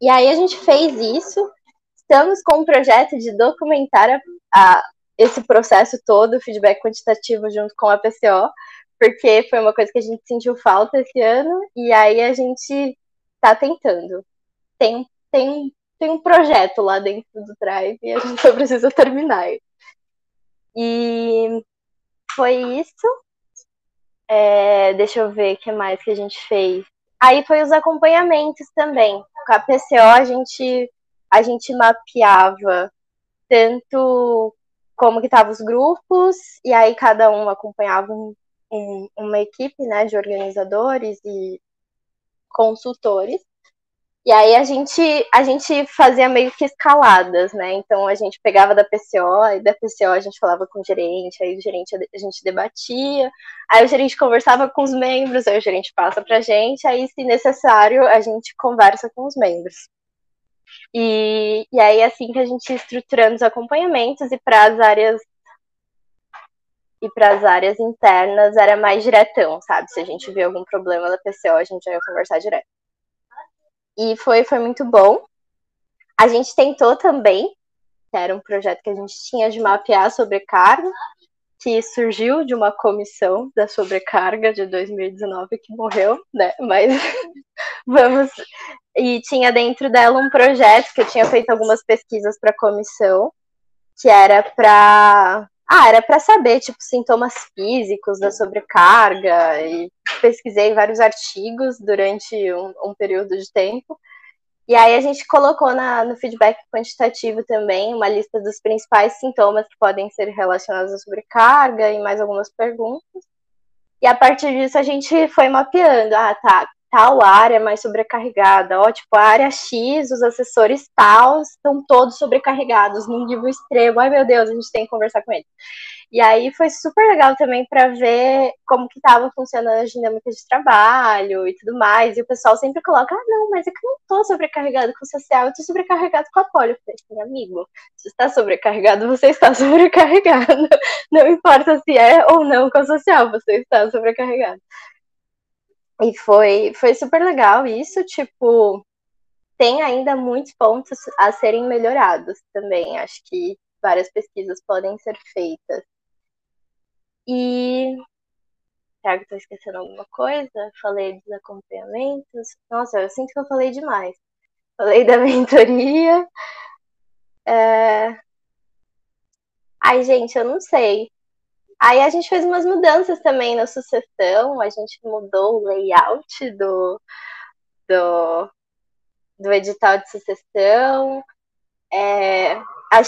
E aí a gente fez isso, estamos com um projeto de documentar a, a esse processo todo, feedback quantitativo junto com a PCO, porque foi uma coisa que a gente sentiu falta esse ano, e aí a gente tá tentando. Tem, tem, tem um projeto lá dentro do Drive e a gente só [laughs] precisa terminar. E foi isso. É, deixa eu ver o que mais que a gente fez. Aí foi os acompanhamentos também. Com a PCO a gente, a gente mapeava tanto como que estavam os grupos, e aí cada um acompanhava um, uma equipe né, de organizadores e consultores. E aí a gente, a gente fazia meio que escaladas, né? Então a gente pegava da PCO, e da PCO a gente falava com o gerente, aí o gerente a gente debatia, aí o gerente conversava com os membros, aí o gerente passa pra gente, aí se necessário a gente conversa com os membros. E, e aí, assim que a gente estruturando os acompanhamentos e para as áreas e para as áreas internas era mais diretão, sabe? Se a gente vê algum problema da PCO, a gente já ia conversar direto. E foi, foi muito bom. A gente tentou também, que era um projeto que a gente tinha de mapear a sobrecarga, que surgiu de uma comissão da sobrecarga de 2019 que morreu, né? Mas [laughs] vamos. E tinha dentro dela um projeto que eu tinha feito algumas pesquisas para a comissão, que era para ah, era para saber, tipo, sintomas físicos da sobrecarga, e pesquisei vários artigos durante um, um período de tempo. E aí a gente colocou na, no feedback quantitativo também uma lista dos principais sintomas que podem ser relacionados à sobrecarga e mais algumas perguntas. E a partir disso a gente foi mapeando, ah, tá, tal área mais sobrecarregada, ó, tipo, a área X, os assessores tal estão todos sobrecarregados num nível extremo. Ai, meu Deus, a gente tem que conversar com eles. E aí foi super legal também para ver como que estava funcionando a dinâmica de trabalho e tudo mais. E o pessoal sempre coloca, ah, não, mas é que eu não tô sobrecarregado com o social, eu tô sobrecarregado com a poli. Eu falei, amigo, se está sobrecarregado, você está [laughs] sobrecarregado. Não importa se é ou não com o social, você está sobrecarregado. E foi, foi super legal isso, tipo, tem ainda muitos pontos a serem melhorados também. Acho que várias pesquisas podem ser feitas. E. Será que estou esquecendo alguma coisa? Falei dos acompanhamentos. Nossa, eu sinto que eu falei demais. Falei da [laughs] mentoria. É... Ai, gente, eu não sei. Aí a gente fez umas mudanças também na sucessão, a gente mudou o layout do, do, do edital de sucessão. É, a,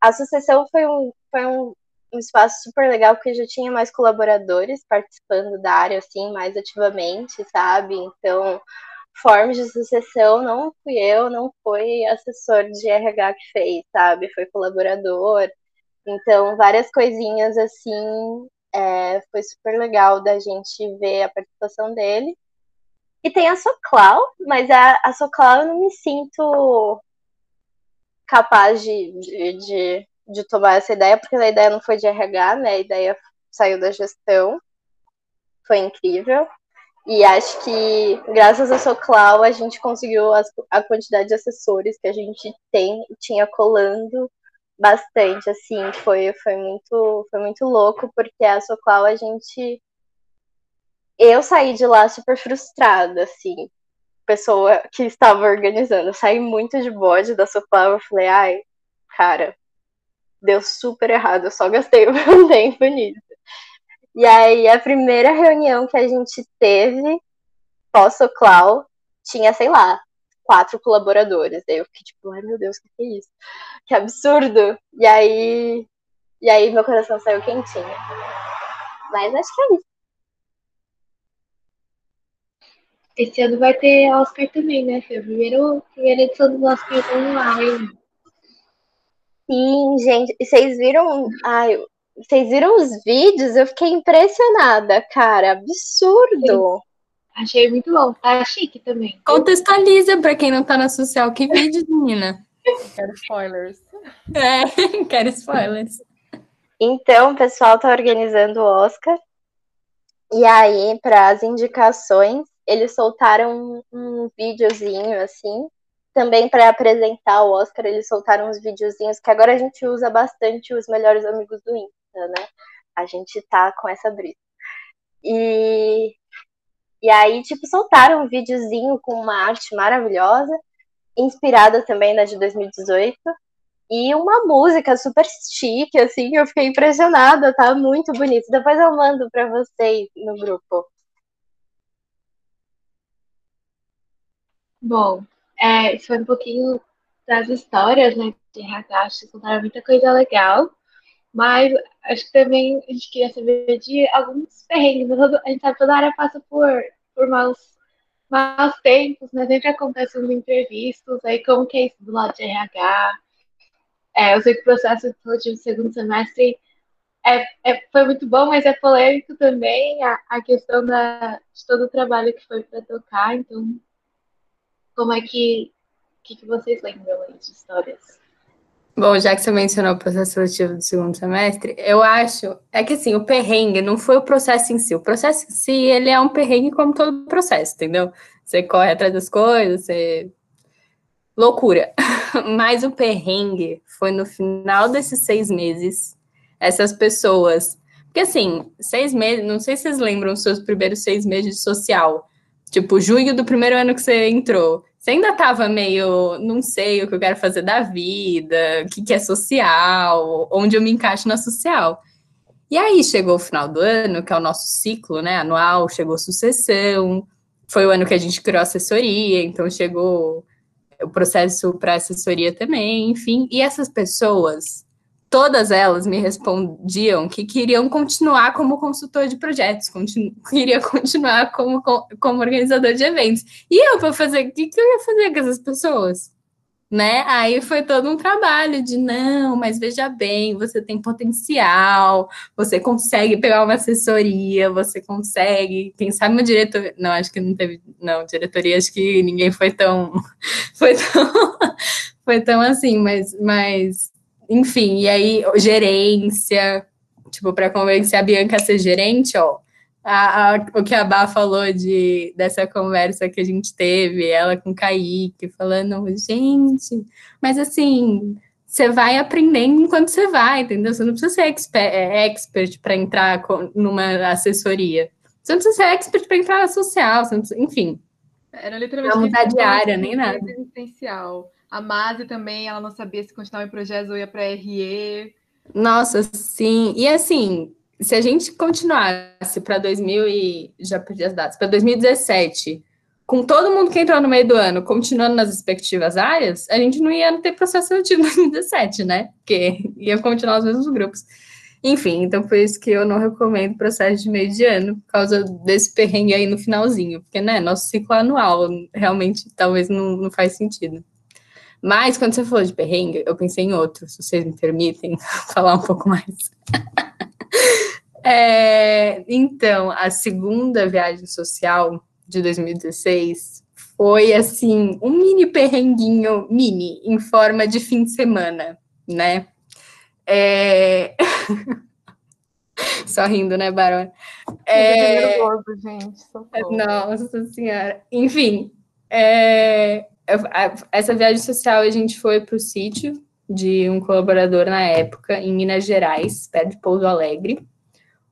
a sucessão foi, um, foi um, um espaço super legal, porque já tinha mais colaboradores participando da área, assim, mais ativamente, sabe? Então, formas de sucessão não fui eu, não foi assessor de RH que fez, sabe? Foi colaborador. Então, várias coisinhas assim, é, foi super legal da gente ver a participação dele. E tem a Soclau, mas a, a Soclau eu não me sinto capaz de, de, de, de tomar essa ideia, porque a ideia não foi de RH, né? A ideia saiu da gestão. Foi incrível. E acho que, graças a Soclau, a gente conseguiu as, a quantidade de assessores que a gente tem tinha colando bastante, assim, foi, foi muito foi muito louco, porque a Soclau a gente eu saí de lá super frustrada, assim, pessoa que estava organizando. Eu saí muito de bode da Soclau, eu falei, ai, cara, deu super errado, eu só gastei [laughs] o meu tempo nisso. E aí, a primeira reunião que a gente teve pós-Soclau tinha, sei lá, quatro colaboradores. Aí eu fiquei tipo, ai meu Deus, o que, que é isso? Que absurdo! E aí, e aí meu coração saiu quentinho. Mas acho que é isso. Esse ano vai ter Oscar também, né? Foi a primeira, primeira edição do Oscar online. Sim, gente. E vocês viram. Ai, vocês viram os vídeos? Eu fiquei impressionada, cara. Absurdo. Sim. Achei muito bom. Tá chique também. Contextualiza pra quem não tá na social. Que vídeo, menina? Quero spoilers. É, [laughs] quero spoilers. Então, o pessoal tá organizando o Oscar. E aí, para as indicações, eles soltaram um, um videozinho assim. Também para apresentar o Oscar, eles soltaram uns videozinhos que agora a gente usa bastante os melhores amigos do Insta, né? A gente tá com essa brisa. E e aí, tipo, soltaram um videozinho com uma arte maravilhosa, inspirada também na de 2018, e uma música super chique, assim, eu fiquei impressionada, tá muito bonito. Depois eu mando para vocês no grupo. Bom, é, foi um pouquinho das histórias, né, de que contaram muita coisa legal, mas acho que também a gente queria saber de alguns perrengues. A gente sabe que toda área passa por, por maus, maus tempos, né? Sempre acontece nos imprevistos. Aí, como que é isso do lado de RH? É, eu sei que o processo de segundo semestre é, é, foi muito bom, mas é polêmico também a, a questão da, de todo o trabalho que foi para tocar. Então, como é que, que, que vocês lembram aí de histórias? Bom, já que você mencionou o processo seletivo do segundo semestre, eu acho é que assim, o perrengue não foi o processo em si. O processo em si, ele é um perrengue como todo processo, entendeu? Você corre atrás das coisas, você loucura. [laughs] Mas o perrengue foi no final desses seis meses, essas pessoas. Porque assim, seis meses, não sei se vocês lembram os seus primeiros seis meses de social. Tipo, junho do primeiro ano que você entrou você ainda estava meio, não sei o que eu quero fazer da vida, o que, que é social, onde eu me encaixo na social. E aí chegou o final do ano, que é o nosso ciclo né, anual, chegou sucessão, foi o ano que a gente criou assessoria, então chegou o processo para assessoria também, enfim. E essas pessoas todas elas me respondiam que queriam continuar como consultor de projetos, continu [laughs] queria continuar como, como organizador de eventos. E eu, para fazer, o que, que eu ia fazer com essas pessoas? Né? Aí foi todo um trabalho de não, mas veja bem, você tem potencial, você consegue pegar uma assessoria, você consegue, quem sabe uma diretoria, não, acho que não teve, não, diretoria, acho que ninguém foi tão, [laughs] foi tão, [laughs] foi tão assim, mas, mas enfim, e aí gerência, tipo, para convencer a Bianca a ser gerente, ó, a, a, o que a Bá falou de, dessa conversa que a gente teve, ela com o Kaique, falando, gente, mas assim, você vai aprendendo enquanto você vai, entendeu? Você não precisa ser expert, é, expert para entrar numa assessoria. Você não precisa ser expert para entrar na social, precisa, enfim. Era literalmente não mudar de área, nem nada. Existencial. A Mase também, ela não sabia se continuava em projetos ou ia para RE. Nossa, sim. E assim, se a gente continuasse para 2000 e já perdi as datas, para 2017, com todo mundo que entrou no meio do ano continuando nas respectivas áreas, a gente não ia ter processo seletivo em 2017, né? Porque ia continuar os mesmos grupos. Enfim, então por isso que eu não recomendo processo de meio de ano, por causa desse perrengue aí no finalzinho, porque, né, nosso ciclo anual realmente talvez não, não faz sentido. Mas quando você falou de perrengue, eu pensei em outro, se vocês me permitem [laughs] falar um pouco mais. [laughs] é, então, a segunda viagem social de 2016 foi assim, um mini perrenguinho mini em forma de fim de semana, né? É... [laughs] Só rindo, né, Barão? É... Nervoso, gente. Socorro. Nossa Senhora. Enfim, é... essa viagem social a gente foi para o sítio de um colaborador na época, em Minas Gerais, perto de Pouso Alegre.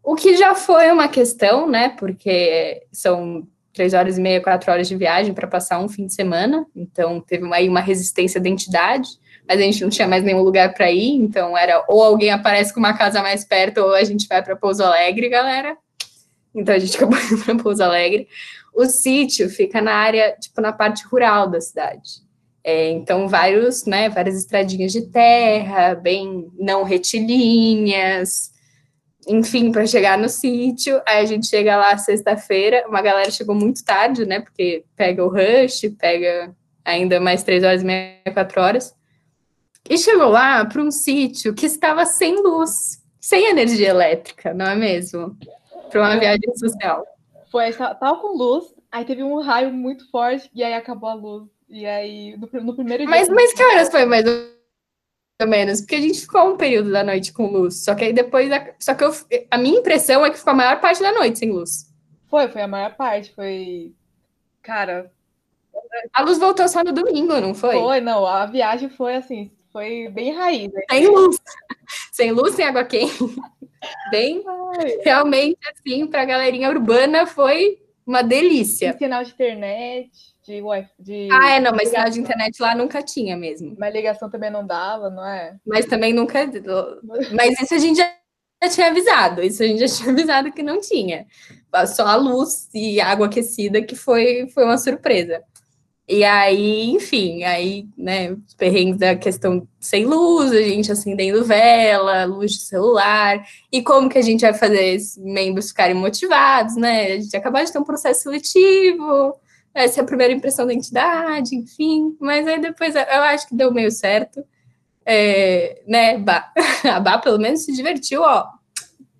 O que já foi uma questão, né? Porque são três horas e meia, quatro horas de viagem para passar um fim de semana. Então, teve aí uma resistência da entidade mas a gente não tinha mais nenhum lugar para ir, então era ou alguém aparece com uma casa mais perto, ou a gente vai para Pouso Alegre, galera. Então a gente acabou [laughs] indo para Pouso Alegre. O sítio fica na área, tipo, na parte rural da cidade. É, então, vários, né, várias estradinhas de terra, bem não retilíneas, enfim, para chegar no sítio. Aí a gente chega lá sexta-feira, uma galera chegou muito tarde, né, porque pega o rush, pega ainda mais três horas e meia, quatro horas. E chegou lá para um sítio que estava sem luz, sem energia elétrica, não é mesmo? Para uma viagem social. Foi, tava com luz, aí teve um raio muito forte e aí acabou a luz. E aí, no, no primeiro dia. Mas, mas que horas foi mais ou menos? Porque a gente ficou um período da noite com luz. Só que aí depois. Só que eu, a minha impressão é que ficou a maior parte da noite sem luz. Foi, foi a maior parte. Foi. Cara. A luz voltou só no domingo, não foi? Foi, não. A viagem foi assim, foi bem raiz. Né? Sem luz. Sem luz, sem água quente. Bem, realmente, assim, para a galerinha urbana foi uma delícia. E sinal de internet, de, de Ah, é, não, mas sinal de internet lá nunca tinha mesmo. Mas ligação também não dava, não é? Mas também nunca. Mas isso a gente já tinha avisado, isso a gente já tinha avisado que não tinha. Só a luz e água aquecida que foi, foi uma surpresa. E aí, enfim, aí, né, os perrengues da questão sem luz, a gente acendendo vela, luz de celular, e como que a gente vai fazer esses membros ficarem motivados, né? A gente acabou de ter um processo seletivo, essa é a primeira impressão da entidade, enfim, mas aí depois eu acho que deu meio certo. É, né, bah, [laughs] a Bá pelo menos se divertiu, ó.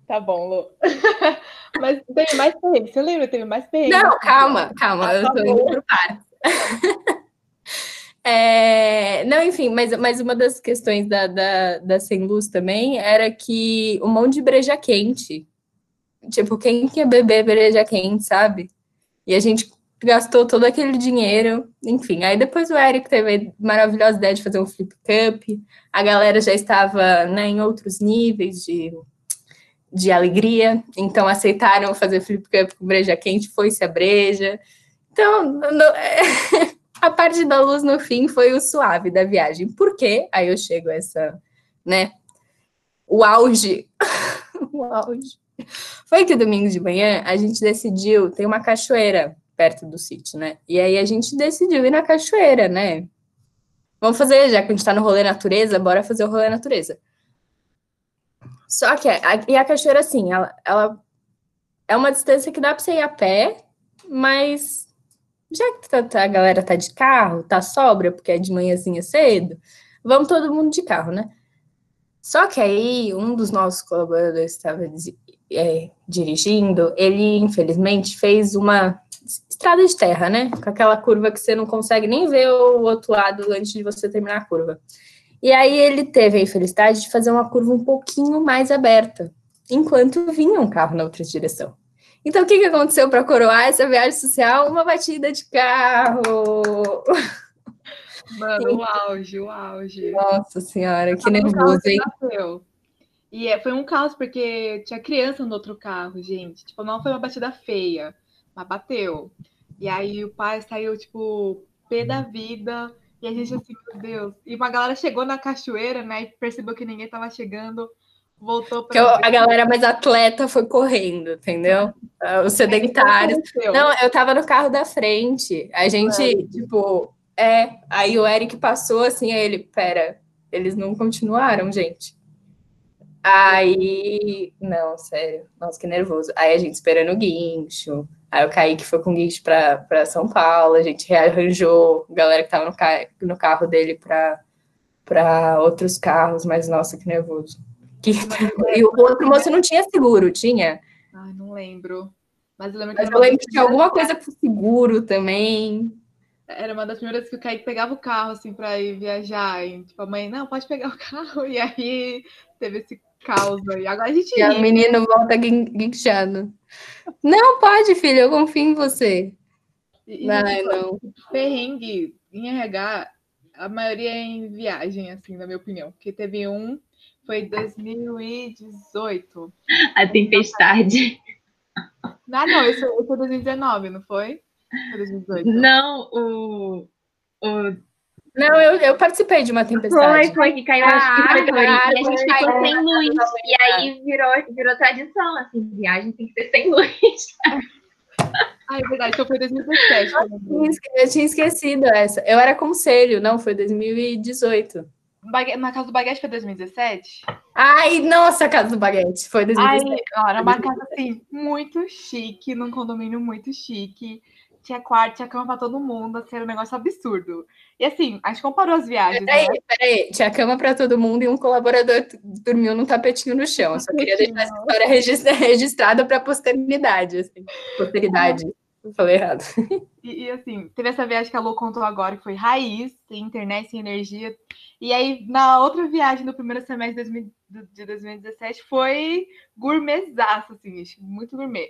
Tá bom, Lu. [laughs] mas teve mais perrengue, você lembra? Teve mais perrengue. Não, calma, calma, ah, eu tô indo pro par. [laughs] É, não, enfim, mas, mas uma das questões da, da, da Sem Luz também era que um monte de breja quente. Tipo, quem quer beber breja quente, sabe? E a gente gastou todo aquele dinheiro, enfim. Aí depois o Eric teve a maravilhosa ideia de fazer um flip cup. A galera já estava né, em outros níveis de, de alegria, então aceitaram fazer flip cup com breja quente, foi-se a breja. Então, [laughs] a parte da luz no fim foi o suave da viagem. Por quê? Aí eu chego a essa, né? O auge. [laughs] o auge. Foi que domingo de manhã a gente decidiu, tem uma cachoeira perto do sítio, né? E aí a gente decidiu ir na cachoeira, né? Vamos fazer, já que a gente tá no rolê natureza, bora fazer o rolê natureza. Só que, a, e a cachoeira, assim, ela, ela é uma distância que dá para você ir a pé, mas já que tá, tá, a galera tá de carro, tá sobra, porque é de manhãzinha cedo, vamos todo mundo de carro, né? Só que aí um dos nossos colaboradores estava é, dirigindo, ele infelizmente fez uma estrada de terra, né? Com aquela curva que você não consegue nem ver o outro lado antes de você terminar a curva. E aí ele teve a infelicidade de fazer uma curva um pouquinho mais aberta, enquanto vinha um carro na outra direção. Então, o que, que aconteceu para coroar essa viagem social? Uma batida de carro. Mano, o auge, o auge. Nossa senhora, que nervoso, hein? Bateu. E é, foi um caos, porque tinha criança no outro carro, gente. Tipo, não foi uma batida feia, mas bateu. E aí o pai saiu, tipo, pé da vida. E a gente assim, meu Deus. E uma galera chegou na cachoeira, né? E percebeu que ninguém tava chegando. Voltou para. A galera mais atleta foi correndo, entendeu? Os sedentários. É, não, eu tava no carro da frente. A gente, é. tipo, é. Aí o Eric passou assim, aí ele, pera, eles não continuaram, gente. Aí, não, sério, nossa, que nervoso. Aí a gente esperando o guincho. Aí o Kaique foi com o guincho para São Paulo, a gente rearranjou a galera que tava no, ca... no carro dele para outros carros, mas nossa, que nervoso. Que... [laughs] E o outro moço não tinha seguro, tinha? Ai, não lembro. Mas eu lembro que, mas eu lembro que tinha alguma coisa com seguro também. Era uma das primeiras que o Kaique pegava o carro, assim, para ir viajar. E, tipo, a mãe, não, pode pegar o carro. [laughs] E aí teve esse caos aí. Agora a gente. E ri. a menina volta guinchando. Não, pode, filho, eu confio em você. E, Ai, não. Perrengue em RH, a maioria é em viagem, assim, na minha opinião. Porque teve um, foi 2018. A tempestade. Ah, não, esse, esse foi 2019, não foi? Foi 2018. Não, o, o não, eu, eu participei de uma tempestade. Foi, foi, que caiu ah, a árvore e a gente ficou sem luz. E aí virou, virou tradição, assim, viagem tem que ser sem luz. Ah, é verdade, então foi 2017. Eu tinha esquecido essa. Eu era conselho, não, foi 2018. Na casa do Baguete foi 2017? Ai, nossa, a casa do Baguete foi 2017. Ai, era uma casa assim, muito chique, num condomínio muito chique tinha quarto, tinha cama pra todo mundo, assim, era um negócio absurdo. E assim, a gente comparou as viagens. Peraí, né? peraí, tinha cama pra todo mundo e um colaborador dormiu num tapetinho no chão. Eu só queria deixar essa história registrada pra posteridade, assim. Posteridade. Eu falei errado. E, e, assim, teve essa viagem que a Lu contou agora, que foi raiz, sem internet, sem energia. E aí, na outra viagem do primeiro semestre de 2017, foi gourmetzaço, assim, muito gourmet.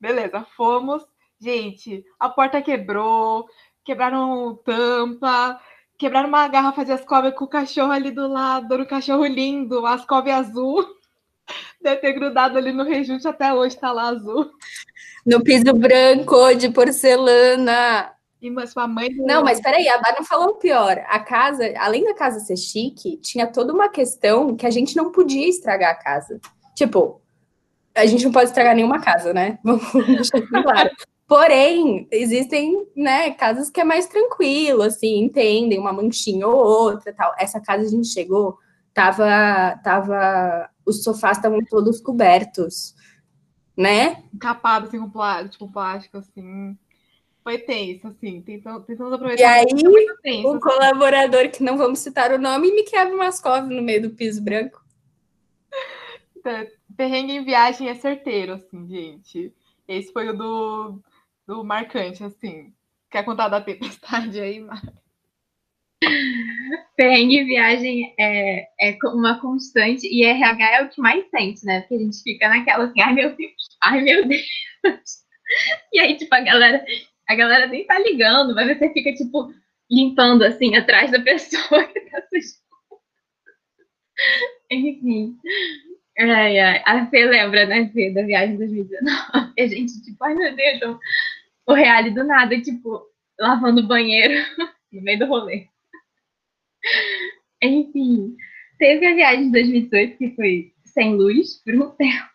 Beleza, fomos. Gente, a porta quebrou, quebraram tampa, quebraram uma garrafa de ascove com o cachorro ali do lado, o cachorro lindo, ascove azul. [laughs] Deve ter grudado ali no rejunte até hoje, tá lá azul. No piso branco de porcelana. E mas sua mãe. Não, mas peraí, a Bar não falou o pior. A casa, além da casa ser chique, tinha toda uma questão que a gente não podia estragar a casa. Tipo, a gente não pode estragar nenhuma casa, né? [laughs] Vamos deixar claro. Porém, existem, né, casas que é mais tranquilo, assim, entendem, uma manchinha ou outra, tal. Essa casa a gente chegou, tava, tava, os sofás estavam todos cobertos, né? Encapado, assim, com plástico, tipo, plástico, assim. Foi tenso, assim, tentamos, tentamos aproveitar. E aí, tenso, o assim. colaborador, que não vamos citar o nome, me quebra umas covas no meio do piso branco. Então, perrengue em viagem é certeiro, assim, gente. Esse foi o do do marcante, assim. Quer contar da tempestade aí, Mari? [laughs] Perrengue viagem é, é uma constante e RH é o que mais sente, né? Porque a gente fica naquela assim, ai meu Deus, ai meu Deus. [laughs] E aí, tipo, a galera, a galera nem tá ligando, mas você fica, tipo, limpando assim atrás da pessoa que tá. [laughs] Enfim. Ai, ai. A Fê lembra, né, Fê, da viagem de 2019. E a gente, tipo, ai meu Deus, o Reale do nada, tipo, lavando o banheiro no meio do rolê. [laughs] Enfim, teve a viagem de 2018 que foi sem luz por um [laughs] tempo.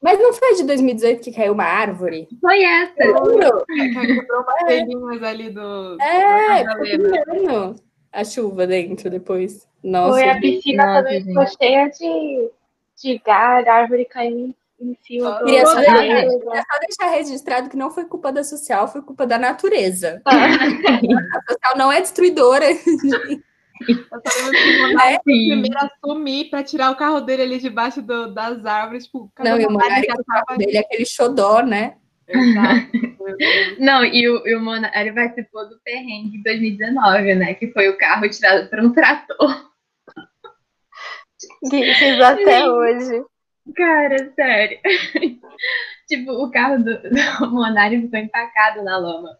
Mas não foi de 2018 que caiu uma árvore? Foi essa. Quebrou [laughs] umas ali do. É, foi a chuva dentro depois. Nossa. Foi a piscina ficou cheia de, de galho, árvore caindo em cima. Queria só, deixar, queria só deixar registrado que não foi culpa da social, foi culpa da natureza. Ah. A social não é destruidora. Eu é, primeiro assumir para tirar o carro dele ali debaixo do, das árvores. Tipo, não, e o Monari, o carro dele é aquele xodó, né? Não, e o, e o Monari participou do perrengue de 2019, né? Que foi o carro tirado por um trator. Guiches até hoje. Cara, sério. [laughs] tipo, o carro do, do Monari ficou empacado na lama.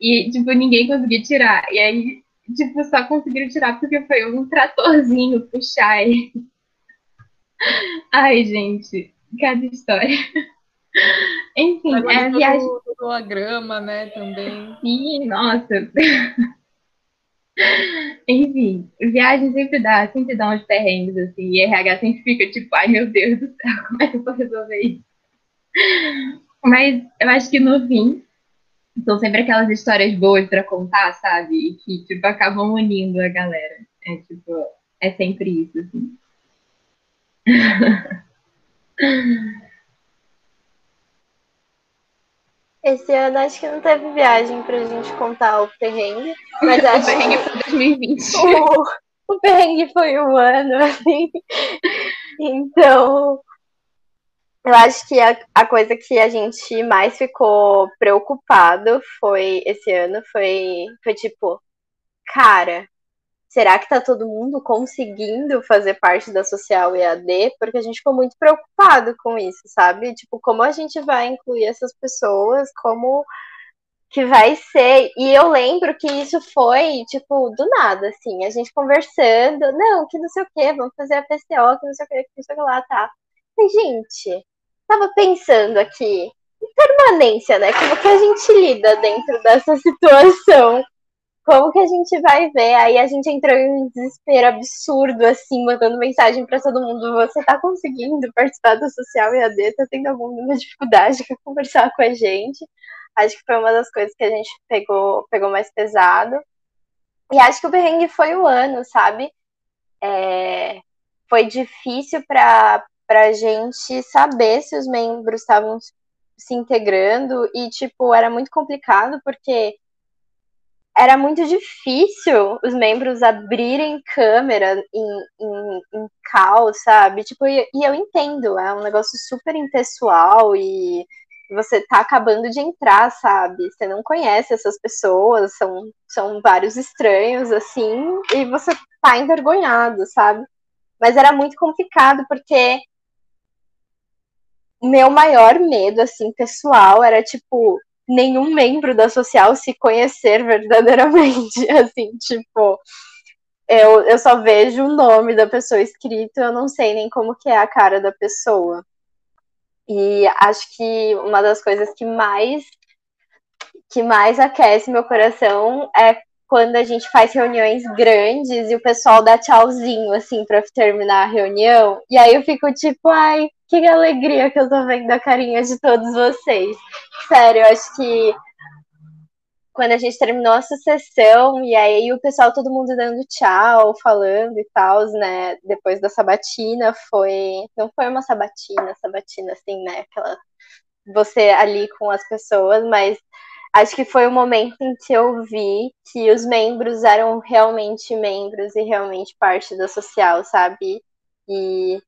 E, tipo, ninguém conseguiu tirar. E aí, tipo, só conseguiram tirar porque foi um tratorzinho puxar ele. Ai, gente, cada história. Enfim, Agora é a viagem. Tudo a grama, né, também. Sim, nossa. [laughs] Enfim, viagem sempre dá, sempre dá uns perrengues, assim, e RH sempre fica tipo, ai meu Deus do céu, [laughs] como é que eu vou resolver isso? Mas eu acho que no fim, são sempre aquelas histórias boas para contar, sabe? E que, tipo, acabam unindo a galera. É tipo, é sempre isso, assim. [laughs] Esse ano acho que não teve viagem pra gente contar o perrengue, mas o acho perrengue foi 2020. que o, o perrengue foi um ano, assim. Então, eu acho que a, a coisa que a gente mais ficou preocupado foi esse ano foi, foi tipo, cara, será que tá todo mundo conseguindo fazer parte da social EAD? Porque a gente ficou muito preocupado com isso, sabe? Tipo, como a gente vai incluir essas pessoas, como que vai ser. E eu lembro que isso foi, tipo, do nada, assim, a gente conversando, não, que não sei o que, vamos fazer a PCO, que não sei o que, que não sei o que lá, tá. E, gente, tava pensando aqui, em permanência, né? Como que a gente lida dentro dessa situação? Como que a gente vai ver? Aí a gente entrou em um desespero absurdo, assim, mandando mensagem para todo mundo. Você tá conseguindo participar do social EAD? Tá tendo alguma dificuldade? Quer conversar com a gente? Acho que foi uma das coisas que a gente pegou, pegou mais pesado. E acho que o perrengue foi o ano, sabe? É, foi difícil para a gente saber se os membros estavam se integrando e, tipo, era muito complicado porque era muito difícil os membros abrirem câmera em, em, em caos, sabe? Tipo, e, e eu entendo, é um negócio super impessoal e você tá acabando de entrar, sabe? Você não conhece essas pessoas, são, são vários estranhos, assim, e você tá envergonhado, sabe? Mas era muito complicado porque meu maior medo, assim, pessoal, era tipo, nenhum membro da social se conhecer verdadeiramente. [laughs] Assim, tipo, eu, eu só vejo o nome da pessoa escrito, eu não sei nem como que é a cara da pessoa. E acho que uma das coisas que mais que mais aquece meu coração é quando a gente faz reuniões grandes e o pessoal dá tchauzinho assim para terminar a reunião. E aí eu fico tipo, ai, que alegria que eu tô vendo a carinha de todos vocês. Sério, eu acho que quando a gente terminou essa sessão, e aí o pessoal, todo mundo dando tchau, falando e tal, né? Depois da sabatina, foi. Não foi uma sabatina, sabatina assim, né? Aquela. Você ali com as pessoas, mas acho que foi o momento em que eu vi que os membros eram realmente membros e realmente parte da social, sabe? E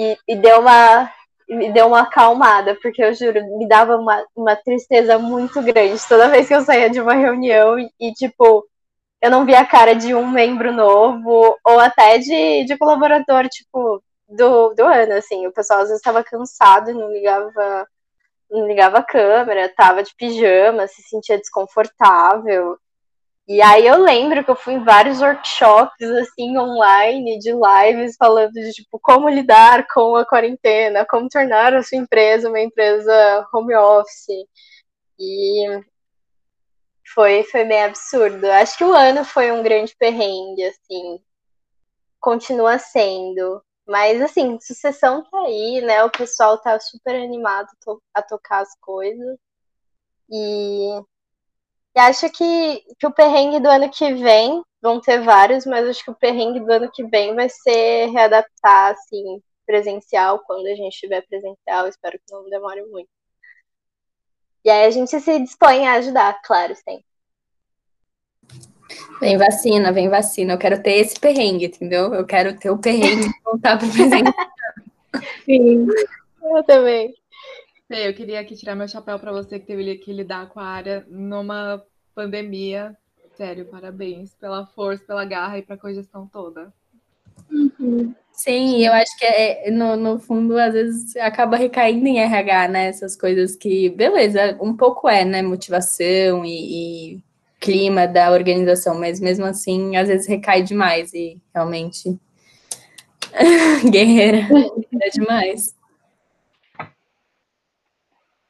e, e deu uma me deu uma acalmada, porque eu juro, me dava uma, uma tristeza muito grande toda vez que eu saía de uma reunião e, e, tipo, eu não via a cara de um membro novo, ou até de, de colaborador, tipo, do, do ano, assim. O pessoal às vezes estava cansado e não ligava, não ligava a câmera, tava de pijama, se sentia desconfortável. E aí eu lembro que eu fui em vários workshops, assim, online, de lives, falando de, tipo, como lidar com a quarentena, como tornar a sua empresa uma empresa home office. E foi, foi meio absurdo. Acho que o ano foi um grande perrengue, assim. Continua sendo. Mas, assim, sucessão tá aí, né? O pessoal tá super animado a tocar as coisas. E e acho que, que o perrengue do ano que vem, vão ter vários, mas acho que o perrengue do ano que vem vai ser readaptar, assim, presencial, quando a gente estiver presencial, espero que não demore muito. E aí a gente se dispõe a ajudar, claro, sempre. Vem vacina, vem vacina. Eu quero ter esse perrengue, entendeu? Eu quero ter o perrengue de voltar para presencial. [laughs] Sim, eu também. Eu queria aqui tirar meu chapéu para você que teve que lidar com a área numa pandemia. Sério, parabéns pela força, pela garra e pela cogestão toda. Uhum. Hum. Sim, eu acho que é, no, no fundo, às vezes, acaba recaindo em RH, né? Essas coisas que, beleza, um pouco é, né? Motivação e, e clima da organização, mas mesmo assim, às vezes recai demais e realmente [laughs] guerreira é demais.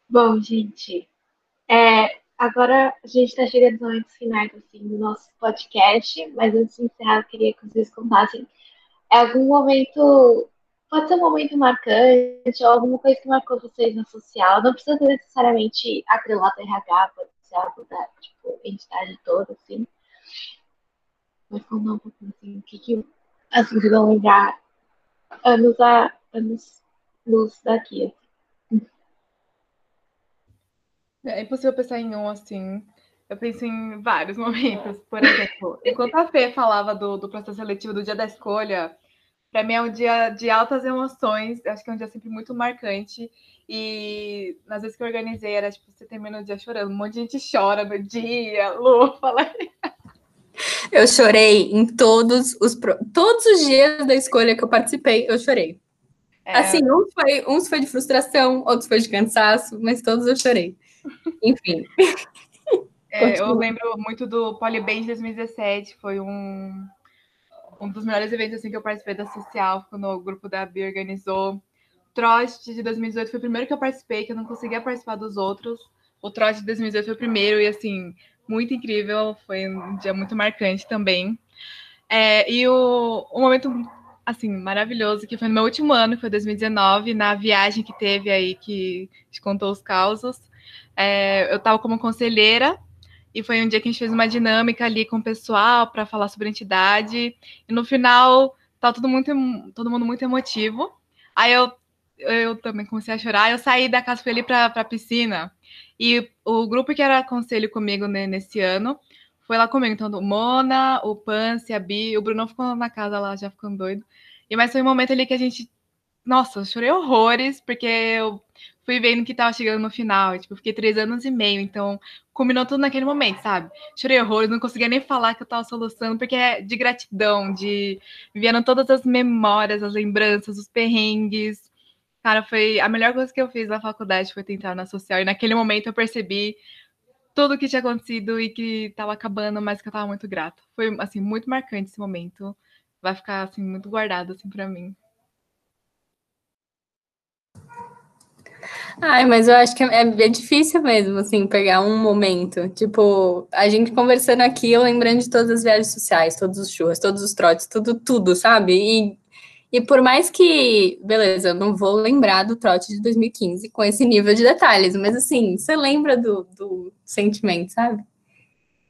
Bom, gente, é, agora a gente está chegando nos momentos finais assim, do nosso podcast, mas antes de encerrar, eu queria que vocês contassem algum momento, pode ser um momento marcante, ou alguma coisa que marcou vocês na social, não precisa necessariamente atrelado ao RH, pode ser algo da tipo, entidade toda, assim. Mas contar um pouquinho assim, o que, que assim, vocês vão lembrar anos a anos luz daqui. Assim. É impossível pensar em um assim. Eu penso em vários [laughs] momentos. Por exemplo, enquanto a Fê falava do, do processo seletivo do dia da escolha, para mim é um dia de altas emoções. Acho que é um dia sempre muito marcante. E nas vezes que eu organizei, era tipo, você termina o dia chorando. Um monte de gente chora no dia. Lu, fala aí. [laughs] Eu chorei em todos os todos os dias da escolha que eu participei, eu chorei. É... Assim, um foi, uns foi de frustração, outros foi de cansaço, mas todos eu chorei. Enfim. É, eu lembro muito do Polyband 2017, foi um, um dos melhores eventos assim, que eu participei da Social, quando o grupo da BI organizou. Trost de 2018 foi o primeiro que eu participei, que eu não conseguia participar dos outros. O Trost de 2018 foi o primeiro, e assim, muito incrível, foi um dia muito marcante também. É, e o, o momento assim, maravilhoso, que foi no meu último ano, que foi 2019, na viagem que teve aí, que te contou os causos. É, eu estava como conselheira e foi um dia que a gente fez uma dinâmica ali com o pessoal para falar sobre a entidade. E no final, tá todo, muito, todo mundo muito emotivo. Aí eu, eu também comecei a chorar. Eu saí da casa, fui ali para a piscina. E o grupo que era conselho comigo né, nesse ano foi lá comigo. Então, o Mona, o Pance, a Bi, o Bruno ficou na casa lá, já ficando doido. E mas foi um momento ali que a gente. Nossa, eu chorei horrores, porque eu fui vendo que tava chegando no final. Tipo, fiquei três anos e meio, então combinou tudo naquele momento, sabe? Chorei horrores, não conseguia nem falar que eu tava solucionando, porque é de gratidão, de vieram todas as memórias, as lembranças, os perrengues. Cara, foi a melhor coisa que eu fiz na faculdade foi tentar na social. E naquele momento eu percebi tudo o que tinha acontecido e que estava acabando, mas que eu estava muito grata. Foi assim muito marcante esse momento. Vai ficar assim muito guardado assim para mim. Ai, mas eu acho que é, é, difícil mesmo, assim, pegar um momento. Tipo, a gente conversando aqui, eu lembrando de todas as viagens sociais, todos os churras, todos os trotes, tudo, tudo, sabe? E, e por mais que, beleza, eu não vou lembrar do trote de 2015 com esse nível de detalhes, mas assim, você lembra do, do sentimento, sabe?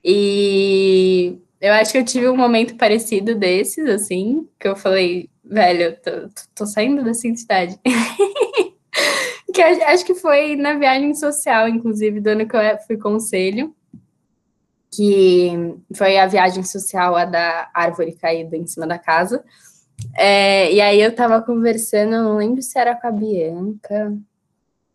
E eu acho que eu tive um momento parecido desses, assim, que eu falei, velho, eu tô, tô, saindo dessa entidade. [laughs] que acho que foi na viagem social, inclusive, do ano que eu fui conselho, que foi a viagem social a da árvore caída em cima da casa. É, e aí eu tava conversando, não lembro se era com a Bianca,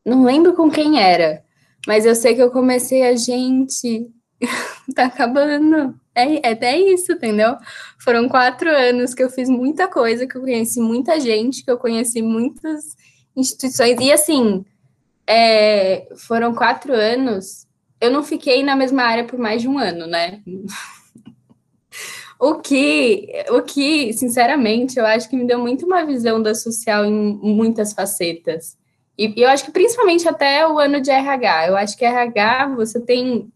não lembro com quem era, mas eu sei que eu comecei a gente, [laughs] tá acabando. É, é, é isso, entendeu? Foram quatro anos que eu fiz muita coisa, que eu conheci muita gente, que eu conheci muitas instituições. E assim, é, foram quatro anos. Eu não fiquei na mesma área por mais de um ano, né? [laughs] o que, o que, sinceramente, eu acho que me deu muito uma visão da social em muitas facetas. E eu acho que principalmente até o ano de RH. Eu acho que RH você tem.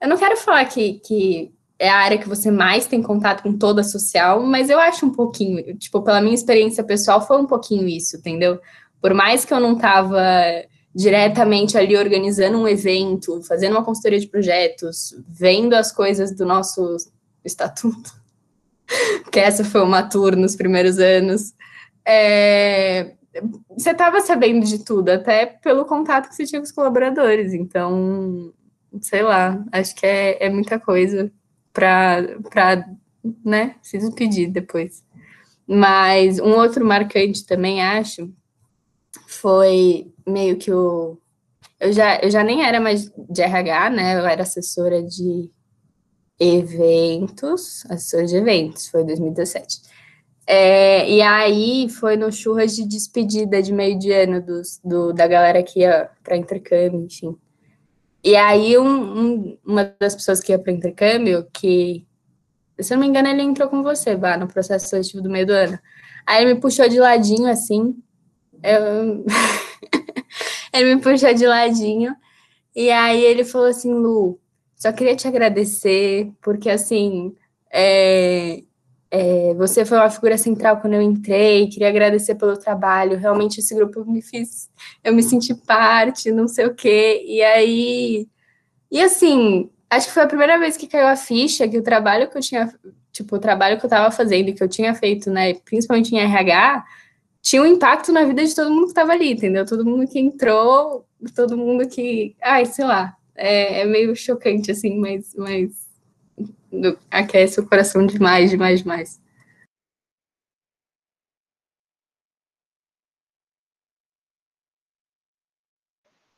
Eu não quero falar que, que é a área que você mais tem contato com toda a social, mas eu acho um pouquinho, tipo, pela minha experiência pessoal, foi um pouquinho isso, entendeu? Por mais que eu não estava diretamente ali organizando um evento, fazendo uma consultoria de projetos, vendo as coisas do nosso estatuto, [laughs] que essa foi uma tour nos primeiros anos, é, você estava sabendo de tudo, até pelo contato que você tinha com os colaboradores, então, sei lá, acho que é, é muita coisa para né, se despedir depois. Mas um outro marcante também, acho, foi meio que o. Eu já, eu já nem era mais de RH, né? Eu era assessora de eventos, assessora de eventos, foi 2017. É, e aí foi no churras de despedida de meio de ano dos, do, da galera que ia para intercâmbio, enfim. E aí um, um, uma das pessoas que ia para intercâmbio, que, se eu não me engano, ele entrou com você, Vá, no processo seletivo do meio do ano. Aí ele me puxou de ladinho, assim, eu... [laughs] ele me puxou de ladinho, e aí ele falou assim, Lu, só queria te agradecer, porque assim, é, é, você foi uma figura central quando eu entrei, queria agradecer pelo trabalho. Realmente esse grupo me fez, eu me senti parte, não sei o quê. E aí, e assim, acho que foi a primeira vez que caiu a ficha que o trabalho que eu tinha, tipo, o trabalho que eu estava fazendo, que eu tinha feito, né, principalmente em RH, tinha um impacto na vida de todo mundo que estava ali, entendeu? Todo mundo que entrou, todo mundo que, ai, sei lá, é, é meio chocante assim, mas, mas aquece o coração demais, demais, demais.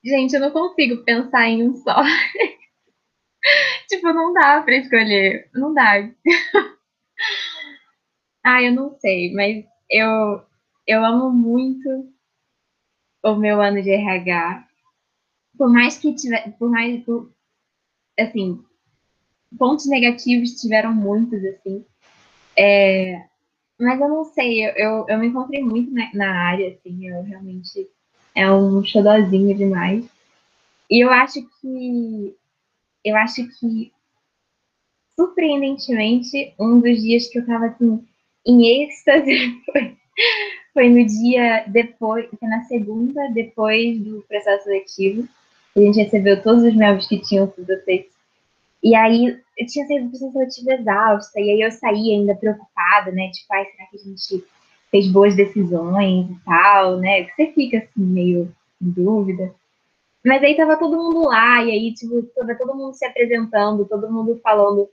Gente, eu não consigo pensar em um só. [laughs] tipo, não dá pra escolher. Não dá. [laughs] ah, eu não sei, mas eu, eu amo muito o meu ano de RH. Por mais que tiver. Por mais. Por, assim, pontos negativos tiveram muitos, assim. É, mas eu não sei, eu, eu, eu me encontrei muito na, na, área, assim, eu realmente é um xodozinho demais. E eu acho que eu acho que surpreendentemente, um dos dias que eu tava assim, em êxtase [laughs] foi, foi no dia depois, foi na segunda, depois do processo seletivo. A gente recebeu todos os membros que tinham sido feitos e aí eu tinha saído do seletivo exausta, e aí eu saí ainda preocupada, né? Tipo, ai, será que a gente fez boas decisões e tal, né? Você fica assim, meio em dúvida. Mas aí tava todo mundo lá, e aí, tipo, tava todo mundo se apresentando, todo mundo falando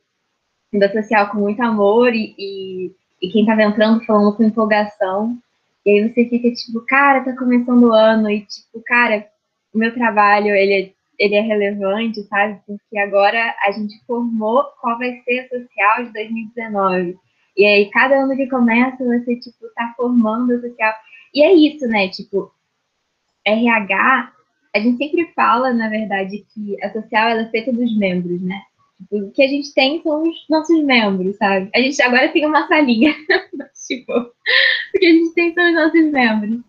da social com muito amor, e, e, e quem tava entrando falando com empolgação. E aí você fica tipo, cara, tá começando o ano, e tipo, cara, o meu trabalho, ele é ele é relevante, sabe? Porque agora a gente formou qual vai ser a social de 2019. E aí, cada ano que começa, você, tipo, tá formando a social. E é isso, né? Tipo, RH, a gente sempre fala, na verdade, que a social ela é feita dos membros, né? Tipo, o que a gente tem são os nossos membros, sabe? A gente agora tem uma salinha. [laughs] tipo, o que a gente tem são os nossos membros.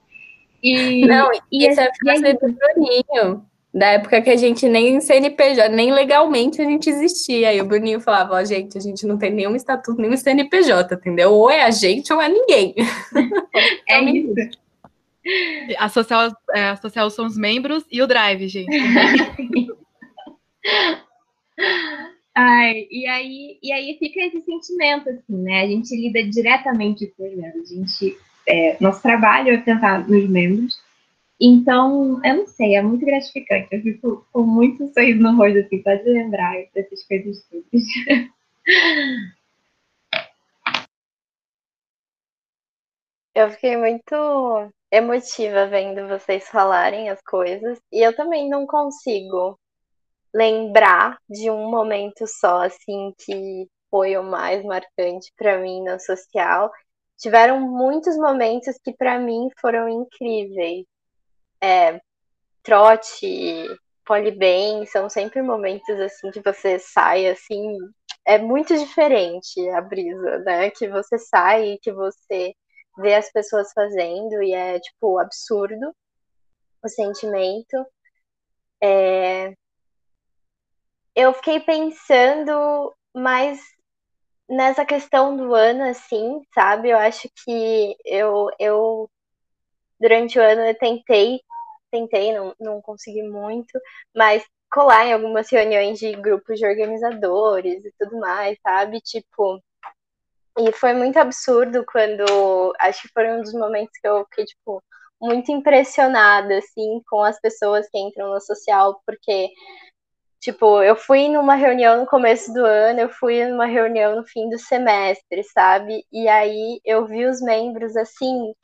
E, Não, e isso é, é do Bruninho da época que a gente nem CNPJ, nem legalmente a gente existia. E o Bruninho falava, ó, gente, a gente não tem nenhum estatuto, nenhum CNPJ, entendeu? Ou é a gente ou é ninguém. [laughs] é isso. A social, é, a social são os membros e o drive, gente. [laughs] Ai, e aí, e aí fica esse sentimento, assim, né? A gente lida diretamente com os membros. A gente, é, nosso trabalho é tentar nos membros, então, eu não sei, é muito gratificante. Eu fico com muito sorriso no rosto, assim, só de lembrar dessas coisas todas. [laughs] Eu fiquei muito emotiva vendo vocês falarem as coisas. E eu também não consigo lembrar de um momento só, assim, que foi o mais marcante para mim no social. Tiveram muitos momentos que para mim foram incríveis é, trote, polibem, são sempre momentos assim que você sai assim, é muito diferente a brisa, né? Que você sai, que você vê as pessoas fazendo e é tipo absurdo o sentimento. É... Eu fiquei pensando mais nessa questão do ano, assim, sabe? Eu acho que eu, eu durante o ano eu tentei tentei, não, não consegui muito, mas colar em algumas reuniões de grupos de organizadores e tudo mais, sabe? Tipo, e foi muito absurdo quando acho que foi um dos momentos que eu fiquei, tipo, muito impressionada, assim, com as pessoas que entram no social, porque, tipo, eu fui numa reunião no começo do ano, eu fui numa reunião no fim do semestre, sabe? E aí eu vi os membros, assim,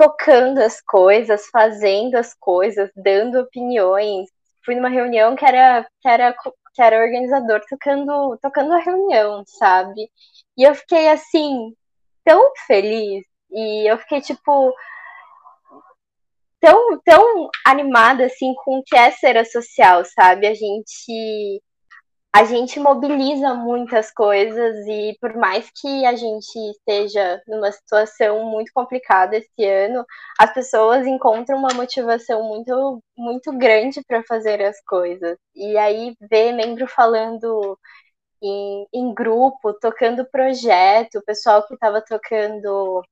tocando as coisas, fazendo as coisas, dando opiniões. Fui numa reunião que era, que era, que era organizador tocando, tocando a reunião, sabe? E eu fiquei assim, tão feliz. E eu fiquei, tipo, tão, tão animada, assim, com o que é ser social, sabe? A gente a gente mobiliza muitas coisas e por mais que a gente esteja numa situação muito complicada esse ano, as pessoas encontram uma motivação muito muito grande para fazer as coisas. E aí ver membro falando em, em grupo, tocando projeto, o pessoal que estava tocando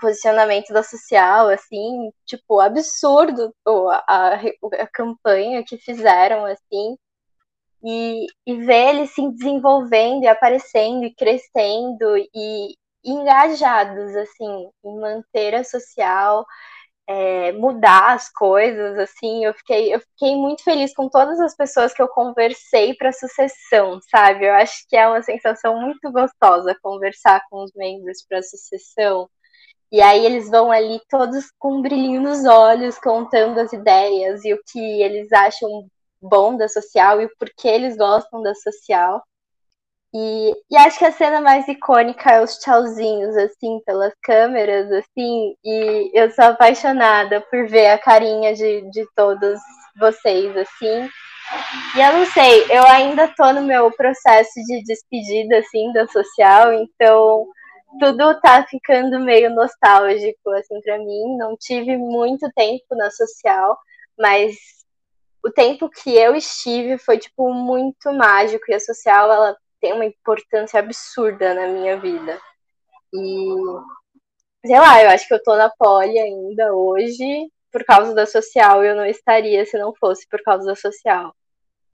posicionamento da social, assim, tipo, absurdo a, a, a campanha que fizeram, assim, e, e ver eles se desenvolvendo e aparecendo e crescendo e, engajados, assim, em manter a social, é, mudar as coisas, assim, eu fiquei, eu fiquei muito feliz com todas as pessoas que eu conversei para sucessão, sabe? Eu acho que é uma sensação muito gostosa conversar com os membros para sucessão. E aí eles vão ali todos com um brilhinho nos olhos, contando as ideias e o que eles acham bom da social e o porquê eles gostam da social. E, e, acho que a cena mais icônica é os tchauzinhos, assim, pelas câmeras, assim, e eu sou apaixonada por ver a carinha de, de todos vocês, assim. E eu não sei, eu ainda tô no meu processo de despedida, assim, da social, então tudo tá ficando meio nostálgico, assim, para mim. Não tive muito tempo na social, mas o tempo que eu estive foi, tipo, muito mágico. E a social, ela tem uma importância absurda na minha vida. E, sei lá, eu acho que eu tô na poli ainda hoje por causa da social. Eu não estaria se não fosse por causa da social.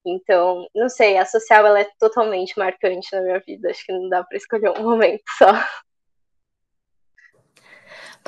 Então, não sei, a social ela é totalmente marcante na minha vida. Acho que não dá para escolher um momento só.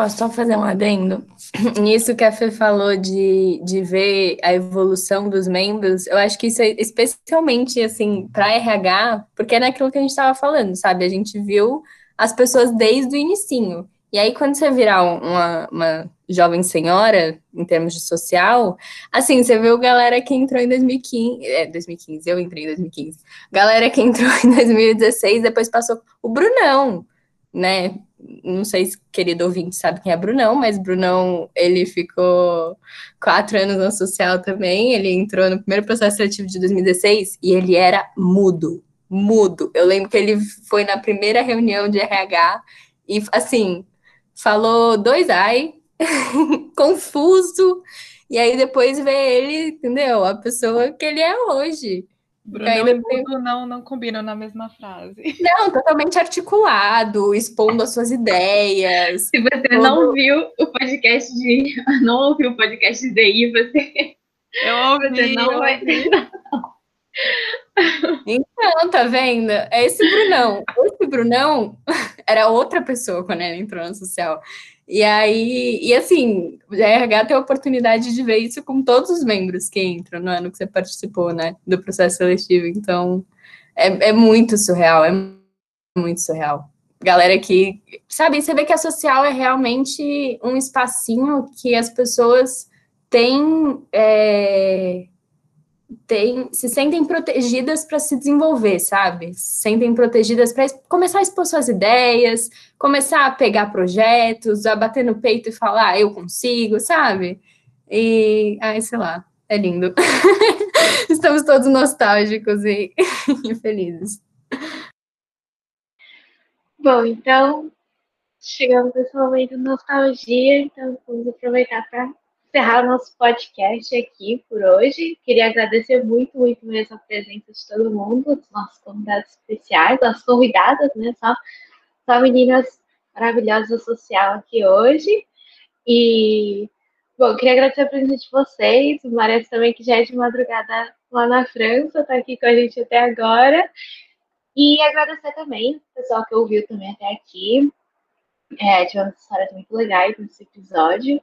Posso só fazer um adendo? [clears throat] Nisso que a Fê falou de, de ver a evolução dos membros, eu acho que isso é especialmente, assim, para RH, porque é naquilo que a gente estava falando, sabe? A gente viu as pessoas desde o inicinho. E aí, quando você virar uma, uma jovem senhora, em termos de social, assim, você viu galera que entrou em 2015, é, 2015, eu entrei em 2015, galera que entrou [laughs] em 2016, depois passou o Brunão, né? Não sei se querido ouvinte sabe quem é Brunão, mas Brunão, ele ficou quatro anos na social também. Ele entrou no primeiro processo seletivo de 2016 e ele era mudo, mudo. Eu lembro que ele foi na primeira reunião de RH e, assim, falou dois ai, [laughs] confuso. E aí depois vê ele, entendeu? A pessoa que ele é hoje. Bruno e não, não combinam na mesma frase. [laughs] Não, totalmente articulado, expondo as suas ideias. Se você todo... não viu o podcast de. [laughs] Não ouviu o podcast de DI, você. Eu ouvi, você não eu vai ouvi. Então, tá vendo? É esse Brunão. Esse Brunão [laughs] era outra pessoa quando ele entrou no social. E aí, e assim, o RH tem a oportunidade de ver isso com todos os membros que entram no ano que você participou, né, do processo seletivo. Então, é, é muito surreal, é muito surreal. Galera que, sabe, você vê que a social é realmente um espacinho que as pessoas têm é, se sentem protegidas para se desenvolver, sabe? Se sentem protegidas para começar a expor suas ideias, começar a pegar projetos, a bater no peito e falar, ah, eu consigo, sabe? E, ai, sei lá, é lindo. [laughs] Estamos todos nostálgicos e, [laughs] e felizes. Bom, então, chegamos nesse momento de nostalgia, então vamos aproveitar para encerrar nosso podcast aqui por hoje. Queria agradecer muito, muito mesmo a presença de todo mundo, dos nossos convidados especiais, as convidadas, né? Só, só meninas maravilhosas social aqui hoje. E, bom, queria agradecer a presença de vocês, o Marés também, que já é de madrugada lá na França, está aqui com a gente até agora. E agradecer também o pessoal que ouviu também até aqui. É, tivemos histórias muito legais nesse episódio.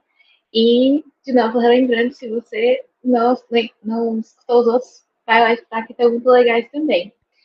E, de novo, relembrando, se você não, não escutou os outros, vai lá escutar que estão muito legais também.